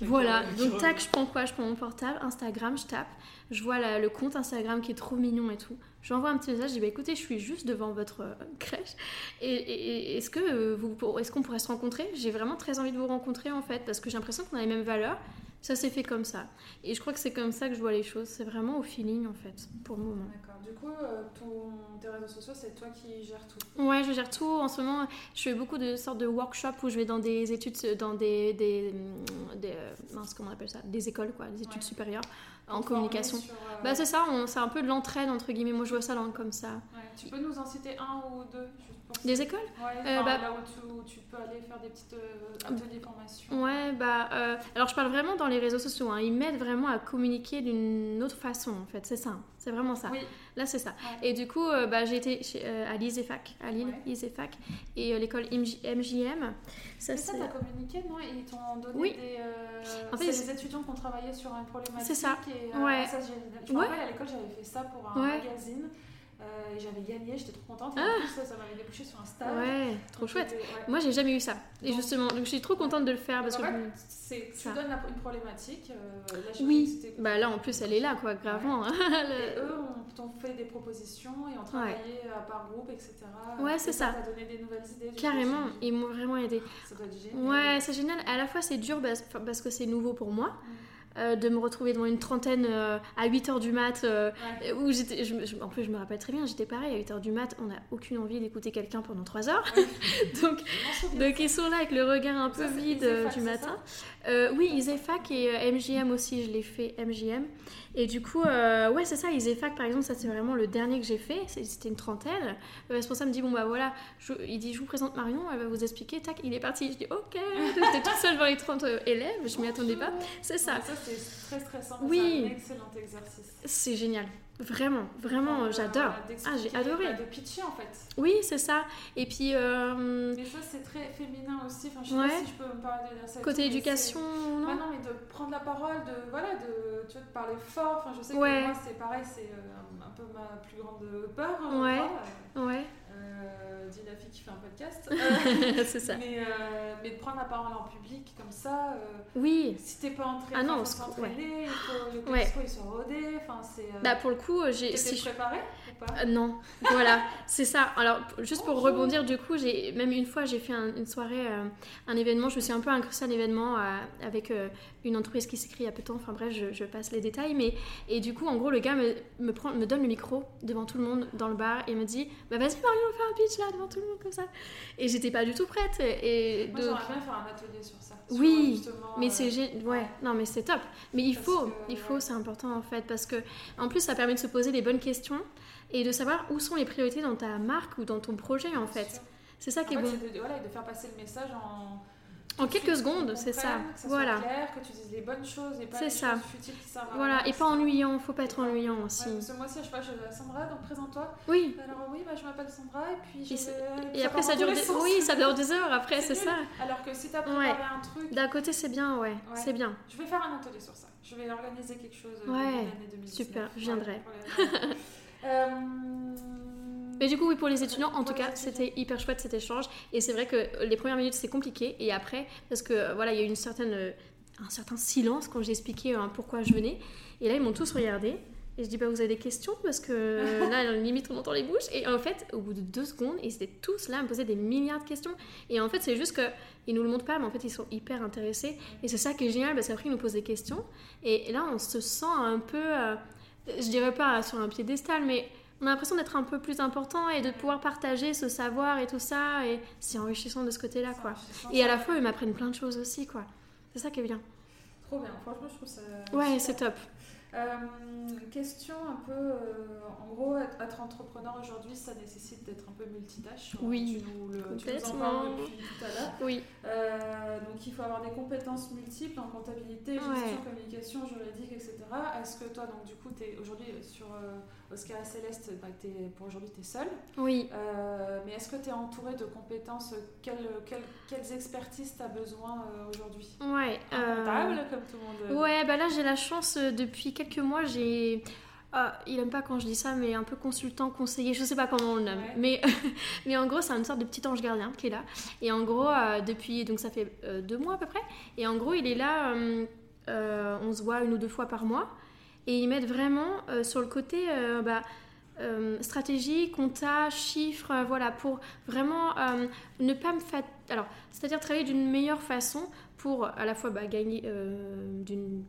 voilà, donc tac, je prends quoi? Je prends mon portable, Instagram, je tape, je vois la- le compte Instagram qui est trop mignon et tout. J'envoie un petit message, je dis bah écoutez, je suis juste devant votre euh, crèche. Et, et- et est-ce que euh, vous, est-ce qu'on pourrait se rencontrer? J'ai vraiment très envie de vous rencontrer en fait, parce que j'ai l'impression qu'on a les mêmes valeurs. Ça s'est fait comme ça. Et je crois que c'est comme ça que je vois les choses. C'est vraiment au feeling en fait, pour le moment. D'accord. Du coup, euh, ton, tes réseaux sociaux, c'est toi qui gères tout. Ouais, je gère tout. En ce moment, je fais beaucoup de sortes de workshops où je vais dans des études, dans des, des, euh, comment on appelle ça, des écoles quoi, des études Ouais. supérieures en communication. sur, euh, Bah c'est ça, c'est un peu de l'entraide entre guillemets. Moi je vois ça dans- comme ça. ouais. Tu peux nous en citer un ou deux Des écoles Ouais, Euh, bah- là où tu, peux aller faire des petites euh, ateliers formation. Ouais, bah euh, alors je parle vraiment dans les réseaux sociaux. hein. Ils m'aident vraiment à communiquer d'une autre façon en fait. C'est ça, c'est vraiment ça. Oui. Là c'est ça. Ouais. Et du coup, euh, bah, j'ai été chez- à l'ISEFAC, à Lille, Ouais. ISEFAC, et l'école MJ MJM. Ça Mais ça, c'est. t'as communiqué, non? Ils t'ont donné Oui. des. En c'est fait, les étudiants qui ont travaillé sur une problématique. C'est ça. Et, Ouais. ça, je me rappelle à l'école, j'avais fait ça pour un magazine. Euh, et j'avais gagné, j'étais trop contente. Et Ah. en plus, ça, ça m'avait débouché sur un stage. Ouais, trop chouette. j'étais- ouais. Moi j'ai jamais eu ça. Et Donc- justement, donc je suis trop contente de le faire parce que. en fait, c'est- tu ça. donnes la- une problématique. euh, là, Oui. que Bah là en plus elle est là quoi, gravement. hein. Et eux ont- t'ont fait des propositions et ont travaillé euh, par groupe, etc. Ouais, c'est Et ça. t'a donné des nouvelles idées. coup, Carrément, ils m'ont vraiment aidé. Ça doit être génial. Ouais, c'est génial. À la fois, c'est dur parce que c'est nouveau pour moi. Mm. Euh, de me retrouver devant une trentaine euh, à 8h du mat euh, Ouais. où j'étais je, en plus je me rappelle très bien j'étais pareil à 8h du mat on n'a aucune envie d'écouter quelqu'un pendant 3 heures. Donc, donc ils sont là avec le regard un peu Ça, vide du matin. oui Isefac et MJM aussi je l'ai fait MJM et du coup ouais c'est ça Isefac par exemple ça c'est vraiment le dernier que j'ai fait c'était une trentaine. Le responsable me dit bon bah voilà je- il dit je vous présente Marion elle va vous expliquer tac il est parti. Je dis ok. J'étais toute seule devant les 30 élèves je m'y attendais pas. C'est ça. Ouais, ça, c'est très stressant. Oui. C'est un excellent exercice. C'est génial. Vraiment, vraiment, j'adore. Ah, j'ai adoré. bah, De pitcher en fait. Oui, c'est ça. Et puis, euh, Mais ça, c'est très féminin aussi. Enfin, je sais Ouais. pas si je peux me parler de ça. côté tout, éducation, non Ouais, non, mais de prendre la parole, de, voilà, de, tu vois, de parler fort. Enfin, je sais Ouais. que moi, c'est pareil, c'est euh, un, peu ma plus grande peur. euh, Ouais. Ouais, Euh, dit la fille qui fait un podcast. Euh, c'est ça. mais, euh, mais de prendre la parole en public comme ça, euh, Oui. si t'es pas entraîné, Ah non, faut s'entraîner, il faut le Ouais. texto, ils sont rodés, enfin c'est... Bah, pour le coup, j'ai. Si je- préparé ou pas non, voilà, c'est ça. Alors, juste pour Bonjour. rebondir, du coup, j'ai même une fois, j'ai fait un- une soirée, un événement. Je me suis un peu incrustée à un événement euh, avec une entreprise qui s'écrit il y a peu de temps. Enfin bref, je, je passe les détails. Mais et du coup, en gros, le gars me, me prend, me donne le micro devant tout le monde dans le bar et me dit, bah vas-y Marion, fais un pitch là devant tout le monde comme ça. Et j'étais pas du tout prête. Et Moi donc- j'aimerais bien faire un atelier sur ça. Oui, mais euh, c'est ouais, non mais c'est top. Mais il Parce faut, que, il faut, c'est important en fait parce que en plus ça permet de se poser les bonnes questions et de savoir où sont les priorités dans ta marque ou dans ton projet en fait. C'est ça En qui est fait, bon. c'est de, voilà, de faire passer le message en... En quelques secondes, c'est ça. comprenne, Que ça Voilà. soit clair, que tu dises les bonnes choses et pas les ça. choses futiles qui servent à Voilà, et pas ennuyant, faut pas être ennuyant aussi. Ouais, parce que moi aussi, je sais pas, je Sandra, donc présente-toi. Oui, Alors oui, bah, je m'appelle Sandra et puis je Et vais- et après ça dure des... Oui, ça dure des heures après, c'est ça. Alors que si t'as Ouais. préparé un truc, D'un côté, c'est bien, ouais, Ouais. c'est bien. je vais faire un atelier sur ça. Je vais organiser quelque chose euh, Ouais, d'année 2019. super, je viendrai. Ouais. Euh, Mais du coup, oui, pour les étudiants, en tout cas, c'était hyper chouette cet échange. Et c'est vrai que les premières minutes, c'est compliqué. Et après, parce que euh, voilà, il y a eu une certaine, euh, un certain silence quand j'ai expliqué euh, pourquoi je venais. Et là, ils m'ont tous regardé. Et je dis, bah, vous avez des questions? Parce que là, limite, on entend les bouches. Et en fait, au bout de deux secondes, ils étaient tous là à me poser des milliards de questions. Et en fait, c'est juste que ils nous le montrent pas, mais en fait, ils sont hyper intéressés. Et c'est ça qui est génial, parce qu'après, ils nous posent des questions. Et là, on se sent un peu, euh, je dirais pas sur un piédestal, mais on a l'impression d'être un peu plus important et de pouvoir partager ce savoir et tout ça. Et c'est enrichissant de ce côté-là, quoi. Et à la fois, ils m'apprennent plein de choses aussi, quoi. C'est ça qui est bien. Trop bien, franchement, je trouve ça. Ouais, c'est top. Euh, question un peu, euh, en gros, être entrepreneur aujourd'hui, ça nécessite d'être un peu multitâche. Oui, tu nous, le, tu nous en complètement. parles depuis tout à l'heure. Oui, Euh, donc il faut avoir des compétences multiples en comptabilité, gestion, Ouais. communication, juridique, etc. Est-ce que toi, donc du coup, es aujourd'hui sur Oscar et Céleste, bah, pour aujourd'hui, tu es seule. oui. Euh, mais est-ce que tu es entouré de compétences Quelles, quelles, quelles expertises tu as besoin euh, aujourd'hui? Ouais. Un euh, comptable, comme tout le monde. Ouais, bah là j'ai la chance depuis quelques mois, j'ai. Ah, il aime pas quand je dis ça, mais un peu consultant, conseiller, je sais pas comment on le nomme. Ouais. Mais, mais en gros, c'est une sorte de petit ange gardien qui est là. Et en gros, euh, depuis. Donc ça fait euh, deux mois à peu près. Et en gros, il est là, euh, on se voit une ou deux fois par mois. Et ils mettent vraiment euh, sur le côté. euh, bah, euh, stratégie, compta, chiffres, voilà, pour vraiment ne pas me faire... Alors, c'est-à-dire travailler d'une meilleure façon pour à la fois bah, gagner d'une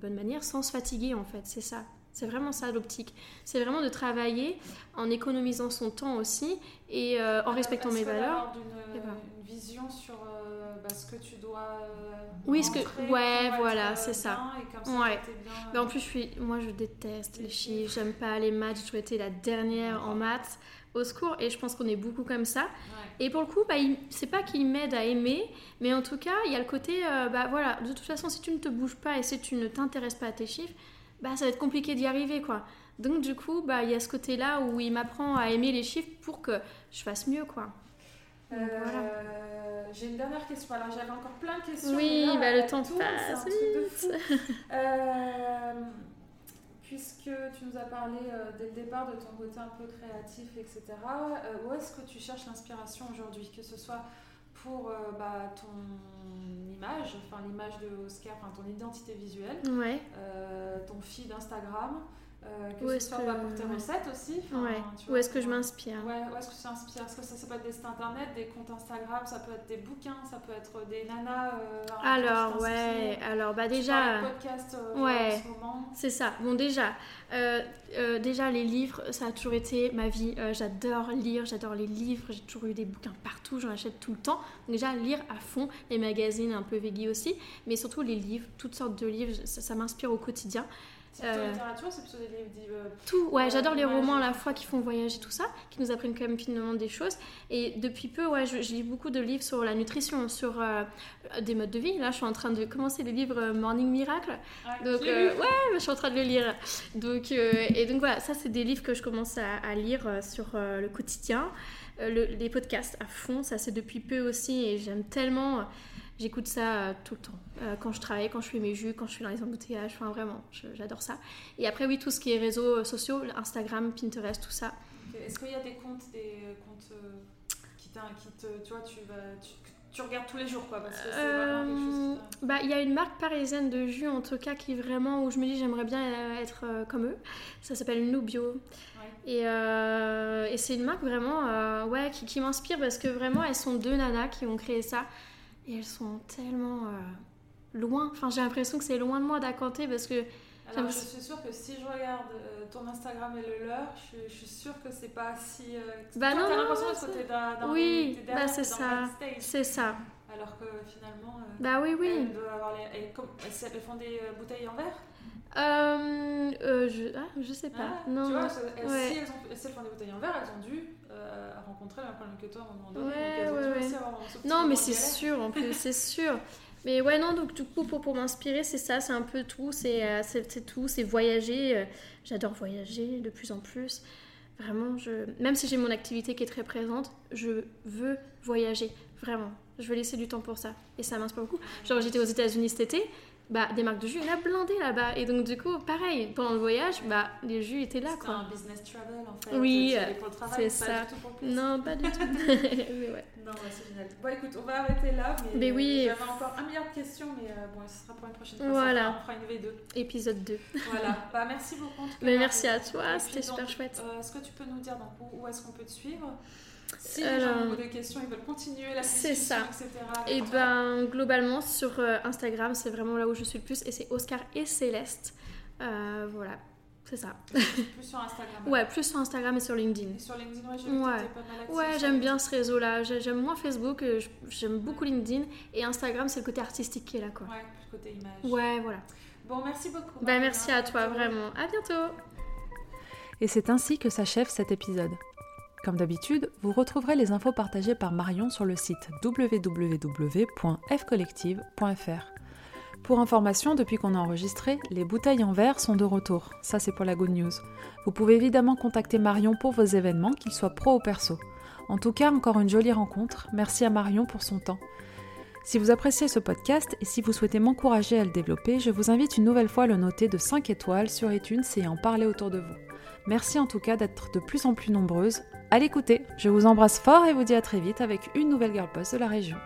bonne manière sans se fatiguer en fait, c'est ça. C'est vraiment ça l'optique. C'est vraiment de travailler en économisant son temps aussi et euh, en respectant Est-ce mes valeurs. Et voilà. une vision sur euh, bah, ce que tu dois. euh, Oui, ce que- rentrer ouais, voilà, euh, c'est ça. bien Ouais. bien, Mais en plus, je suis, moi, je déteste Les chiffres. J'aime pas les maths. J'ai toujours été la dernière en maths au secours. Et je pense qu'on est beaucoup comme ça. Ouais. Et pour le coup, bah, il- c'est pas qu'il m'aide à aimer, mais en tout cas, il y a le côté, euh, bah voilà, de toute façon, si tu ne te bouges pas et si tu ne t'intéresses pas à tes chiffres, bah ça va être compliqué d'y arriver, quoi. Donc du coup, bah il y a ce côté-là où il m'apprend à aimer les chiffres pour que je fasse mieux, quoi. Donc, Euh, voilà. J'ai une dernière question. Alors j'avais encore plein de questions. Oui, là, bah, le temps tourne, passe C'est un truc de fou. Euh, puisque tu nous as parlé euh, dès le départ de ton côté un peu créatif, etc. où est-ce que tu cherches l'inspiration aujourd'hui Que ce soit pour euh, bah, ton image, enfin l'image de Oscar, enfin ton identité visuelle, Ouais. euh, ton feed Instagram, euh, que Où ce soit que- pour tes ouais. recettes aussi. enfin, Ouais. Où est-ce que je pour- m'inspire? Ouais, où est-ce que tu t'inspires? Est-ce que ça, ça peut être des sites internet, des comptes Instagram, ça peut être des bouquins, ça peut être des nanas euh, Alors, ouais. Alors, bah déjà. podcast euh, Ouais. en ce moment. C'est ça. Bon, déjà, euh, euh, déjà les livres, ça a toujours été ma vie. Euh, j'adore lire, j'adore les livres. J'ai toujours eu des bouquins partout, j'en achète tout le temps. Donc déjà, lire à fond, les magazines un peu veggie aussi, mais surtout les livres, toutes sortes de livres, ça, ça m'inspire au quotidien. C'est plutôt Euh, littérature, c'est plutôt des livres. dits, euh, Tout, ouais, j'adore les romans à la fois qui font voyager tout ça, qui nous apprennent quand même finalement des choses. Et depuis peu, ouais, je, je lis beaucoup de livres sur la nutrition, sur euh, des modes de vie. Là, je suis en train de commencer le livre Morning Miracle. ouais, Donc, ouais, je suis en train de le lire. Donc, et donc voilà, ça, c'est des livres que je commence à, à lire sur le quotidien. Le- les podcasts à fond, ça, c'est depuis peu aussi. Et j'aime tellement. J'écoute ça euh, tout le temps. Euh, quand je travaille, quand je fais mes jus, quand je suis dans les embouteillages. Enfin, vraiment, j'adore ça. Et après, oui, tout ce qui est réseaux euh, sociaux, Instagram, Pinterest, tout ça. Est-ce qu'il y a des comptes, des comptes qui, qui te. Tu vois, tu, vas, tu, regardes tous les jours, quoi, parce que c'est vraiment quelque chose qui t'a- Bah, il y a une marque parisienne de jus en tout cas qui vraiment où je me dis j'aimerais bien être comme eux. Ça s'appelle Nubio. Ouais. Et, euh, et c'est une marque vraiment euh, ouais, qui, qui m'inspire parce que vraiment elles sont deux nanas qui ont créé ça et elles sont tellement euh, loin. Enfin j'ai l'impression que c'est loin de moi d'Acanté parce que Alors, je suis sûre que si je regarde euh, ton Instagram et le leur, je, je suis sûre que c'est pas si. euh, Bah toi, non, t'as l'impression que t'es dans, Oui, bah, c'est ça. c'est ça. Alors que finalement. euh, Bah oui oui. Elles, doivent avoir les, elles, comme- elles- elles font des bouteilles en verre? Euh, je, ah, je sais pas. Ah, non. Tu vois, ça- elles- Ouais. si, elles ont, si elles font des bouteilles en verre, elles ont dû euh, rencontrer le même que toi à un moment donné. Ouais, ouais, dû ouais. aussi avoir Non, mais c'est sûr, en plus, c'est sûr. Mais ouais, non, donc du coup, pour, pour m'inspirer, c'est ça, c'est un peu tout, c'est euh, tout, c'est voyager. euh, J'adore voyager de plus en plus. Vraiment, je... même si j'ai mon activité qui est très présente, je veux voyager, vraiment. Je veux laisser du temps pour ça. Et ça m'inspire beaucoup. Genre, j'étais aux États-Unis cet été, bah, des marques de jus, il y en a blindé là-bas. Et donc, du coup, pareil, pendant le voyage, bah, les jus étaient là, C'était un business travel en fait. Oui, c'est pas ça. du tout pour le plaisir. Non, pas du tout. mais ouais. Non, bah, c'est génial. Bon, écoute, on va arrêter là. Mais, Mais oui. J'avais encore un milliard de questions, mais euh, bon, ce sera pour une prochaine fois. Voilà. On fera une V2. Épisode 2. Voilà. bah, merci beaucoup. en tout cas, Mais merci à toi, c'était super donc, chouette. euh, Est-ce que tu peux nous dire donc, où, où est-ce qu'on peut te suivre? Si les gens ont des questions, ils veulent continuer la C'est discussion, ça. etc. Et toi. ben globalement sur euh, Instagram, c'est vraiment là où je suis le plus et c'est Oscar et Céleste. Euh, voilà, c'est ça. Plus sur Instagram. Ouais, plus sur Instagram et sur LinkedIn. Et sur LinkedIn, ouais, j'ai Ouais. pas mal Ouais, j'aime bien ce réseau-là. J'ai- J'aime moins Facebook, euh, j'aime beaucoup LinkedIn et Instagram, c'est le côté artistique qui est là, quoi. Ouais, plus côté image. Ouais, voilà. Bon, merci beaucoup. Bah merci à toi, bientôt. vraiment. À bientôt. Et c'est ainsi que s'achève cet épisode. Comme d'habitude, vous retrouverez les infos partagées par Marion sur le site www.fcollective.fr. Pour information, depuis qu'on a enregistré, les bouteilles en verre sont de retour. Ça, c'est pour la good news. Vous pouvez évidemment contacter Marion pour vos événements, qu'ils soient pro ou perso. En tout cas, encore une jolie rencontre. Merci à Marion pour son temps. Si vous appréciez ce podcast et si vous souhaitez m'encourager à le développer, je vous invite une nouvelle fois à le noter de 5 étoiles sur iTunes et à en parler autour de vous. Merci en tout cas d'être de plus en plus nombreuses à l'écouter. Je vous embrasse fort et vous dis à très vite avec une nouvelle Girl Boss de la région.